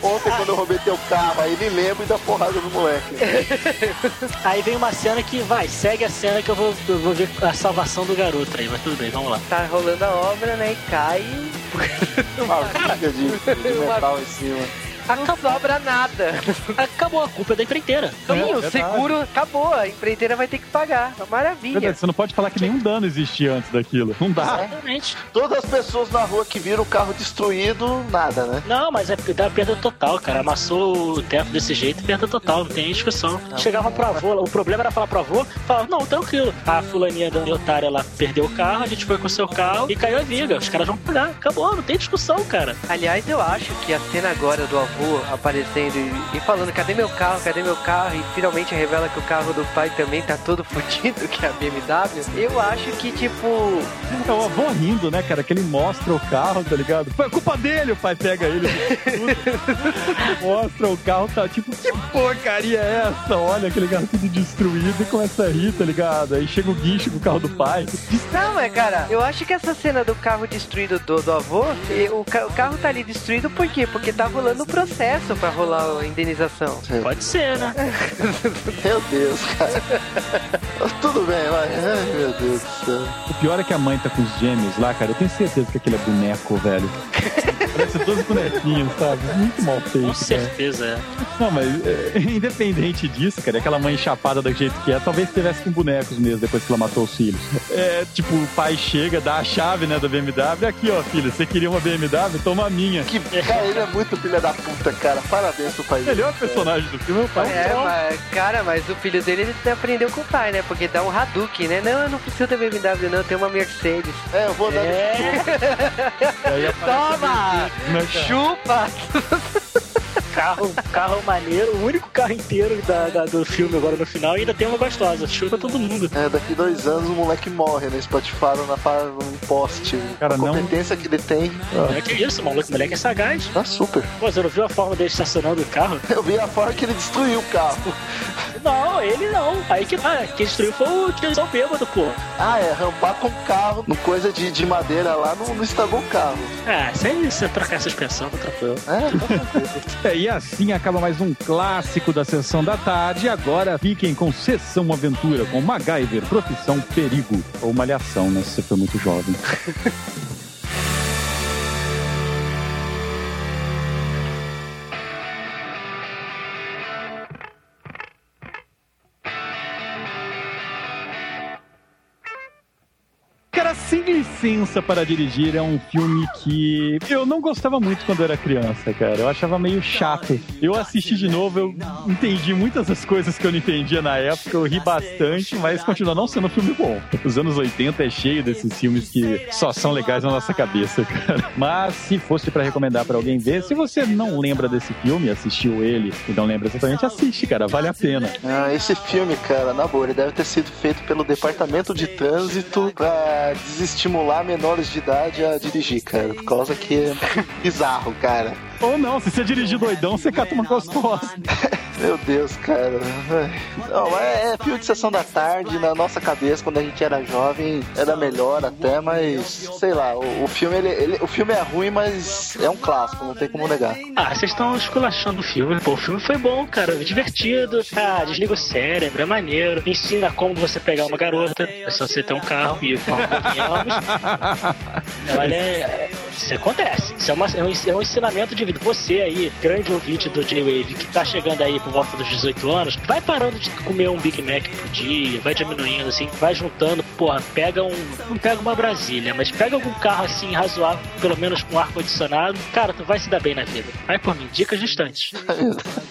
Ontem, quando eu roubei teu carro, aí ele lembra e dá porrada no moleque. Aí vem uma cena que vai, segue a cena que eu vou, eu vou ver a salvação do garoto aí, mas tudo bem, vamos lá. Tá rolando a obra, né? E cai. Uma viga de, de metal em cima. Não sobra nada. Acabou a culpa é da empreiteira. Sim, É, o verdade. seguro acabou. A empreiteira vai ter que pagar. Maravilha. Verdade, Você não pode falar que nenhum dano existia antes daquilo. Não dá. Exatamente. Todas as pessoas na rua que viram o carro destruído, nada, né? Não, mas é porque dá perda total, cara. Amassou o teto desse jeito, perda total, não tem discussão. Chegava pro avô, o problema era falar pro avô, falava, não, tranquilo. A fulaninha da otária ela perdeu o carro, a gente foi com o seu carro e caiu a viga. Os caras vão pagar. Acabou, não tem discussão, cara. Aliás, eu acho que a cena agora do avô aparecendo e, e falando, cadê meu carro, cadê meu carro? E finalmente revela que o carro do pai também tá todo fudido, que é a BMW. Eu acho que, tipo, É o avô rindo, né, cara? Que ele mostra o carro, tá ligado? Foi culpa dele, o pai pega ele. mostra o carro, tá tipo, que porcaria é essa? Olha aquele carro tudo destruído e começa a rir, tá ligado? Aí chega o guincho com o carro do pai. Não, mas cara, eu acho que essa cena do carro destruído do, do avô, o, ca- o carro tá ali destruído por quê? Porque tá rolando o processo pra rolar a indenização. Pode ser, né? Meu Deus, cara. Tudo bem, vai. Ai, meu Deus do céu. O pior é que a mãe tá com os gêmeos lá, cara. Eu tenho certeza que aquele é boneco, velho. Parece todos bonequinhos, sabe? Muito mal feito, Com cara. certeza, é. Não, mas é, independente disso, cara, aquela mãe chapada do jeito que é, talvez tivesse com bonecos mesmo depois que ela matou os filhos. É, tipo, o pai chega, dá a chave, né, da BMW. Aqui, ó, filho, você queria uma BMW? Toma a minha. Que, cara, ele é muito filha da puta, cara. Parabéns pro pai dele. melhor personagem do filme é o pai. É, mas, cara, mas o filho dele ele aprendeu com o pai, né? Porque dá um Hadouken, né? Não, eu não preciso da BMW, não, eu tenho uma Mercedes. É, eu vou dar. É, Toma! né? Chupa! Carro, carro maneiro, o único carro inteiro da, da- do filme agora no final e ainda tem uma gostosa. Chupa todo mundo. É, daqui dois anos o moleque morre, né? Espatifaram na num poste. Cara, a não- competência que ele tem. É que isso, maluco, o moleque é sagaz. Tá super. Pô, você não viu a forma dele estacionando o carro? Eu vi a forma que ele destruiu o carro. Não, ele não. Aí que tá, quem destruiu foi o tiozão bêbado, pô. Ah, é, rampar com o carro, no coisa de, de madeira lá, não, não estragou o carro. Ah, isso aí, você trocar essa suspensão, tá tranquilo. É, certeza. É, e assim acaba mais um clássico da Sessão da Tarde. Agora fiquem com Sessão Aventura, com MacGyver, Profissão Perigo. Ou Malhação, né, você for muito jovem. Licença para Dirigir é um filme que eu não gostava muito quando era criança, cara. Eu achava meio chato. Eu assisti de novo, eu entendi muitas das coisas que eu não entendia na época, eu ri bastante, mas continua não sendo um filme bom. Os anos 80 é cheio desses filmes que só são legais na nossa cabeça, cara. Mas se fosse para recomendar para alguém ver, se você não lembra desse filme, assistiu ele e não lembra exatamente, assiste, cara, vale a pena. Ah, esse filme, cara, na boa, ele deve ter sido feito pelo Departamento de Trânsito pra desestimular menores de idade a dirigir, cara. Por causa que é bizarro, cara. Ou não, se você dirigir doidão, você cata uma gostosa. Meu Deus, cara. Não, é, é filme de sessão da tarde, na nossa cabeça, quando a gente era jovem, era melhor até, mas sei lá, o, o filme ele, ele- o filme é ruim, mas é um clássico, não tem como negar. Ah, vocês estão esculachando o filme. Pô, o filme foi bom, cara. Divertido. Ah, desliga o cérebro, é maneiro. Ensina como você pegar uma garota. É só você ter um carro e convenhamos. Olha, é- isso acontece. Isso é, uma- é um, é um ensinamento de vida. Você aí, grande ouvinte do J-Wave, que tá chegando aí por volta dos 18 anos, vai parando de comer um Big Mac por dia, vai diminuindo assim, vai juntando, porra, pega um. Não pega uma Brasília, mas pega algum carro assim razoável, pelo menos com ar-condicionado. Cara, tu vai se dar bem na vida. Vai por mim, dicas distantes.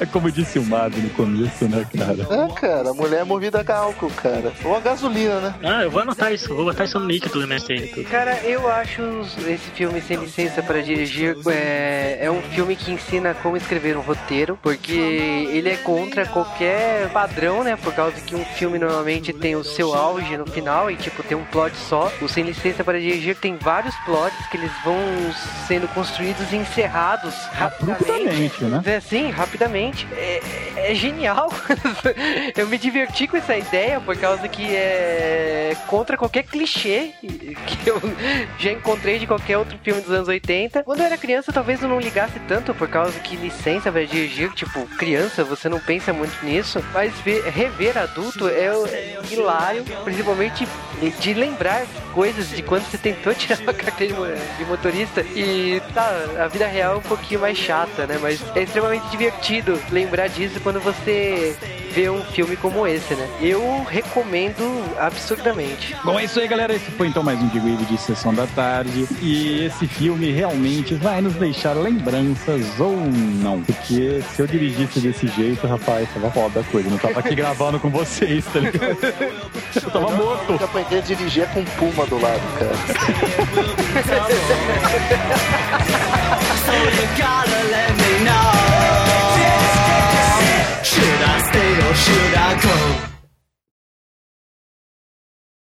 É como disse o Mago no começo, né, cara? É, cara, a mulher é movida a álcool, cara. Ou a gasolina, né? Ah, eu vou anotar isso, vou botar isso no link do MSN. Cara, eu acho esse filme Sem Licença para Dirigir é, é um filme que ensina como escrever um roteiro, porque ele é contra qualquer padrão, né? Por causa que um filme normalmente tem o seu auge no final e, tipo, tem um plot só. O Sem Licença para Dirigir tem vários plots que eles vão sendo construídos e encerrados rapidamente. Né? É, sim, rapidamente. É, é genial. eu me diverti com essa ideia por causa que é contra qualquer clichê que eu já encontrei de qualquer outro filme dos anos 80. Quando eu era criança, talvez eu não ligasse tanto por causa que licença pra dirigir, tipo, criança, você não pensa muito nisso. Mas ver- rever adulto é, é hilário, principalmente de lembrar coisas de quando você tentou tirar uma carteira de mo- de motorista e tá, a vida real é um pouquinho mais chata, né? Mas é extremamente divertido lembrar disso quando você vê um filme como esse, né? Eu recomendo absurdamente. Bom, é isso aí, galera. Esse foi então mais um Digo de Sessão da Tarde. E esse filme realmente vai nos deixar lembranças ou não. Porque se eu dirigisse desse jeito, rapaz, tava foda a coisa. Não tava aqui gravando com vocês, tá ligado? Eu tava morto. Eu aprendi a dirigir com puma do lado, cara. So you gotta let me know. Should I stay or should I go?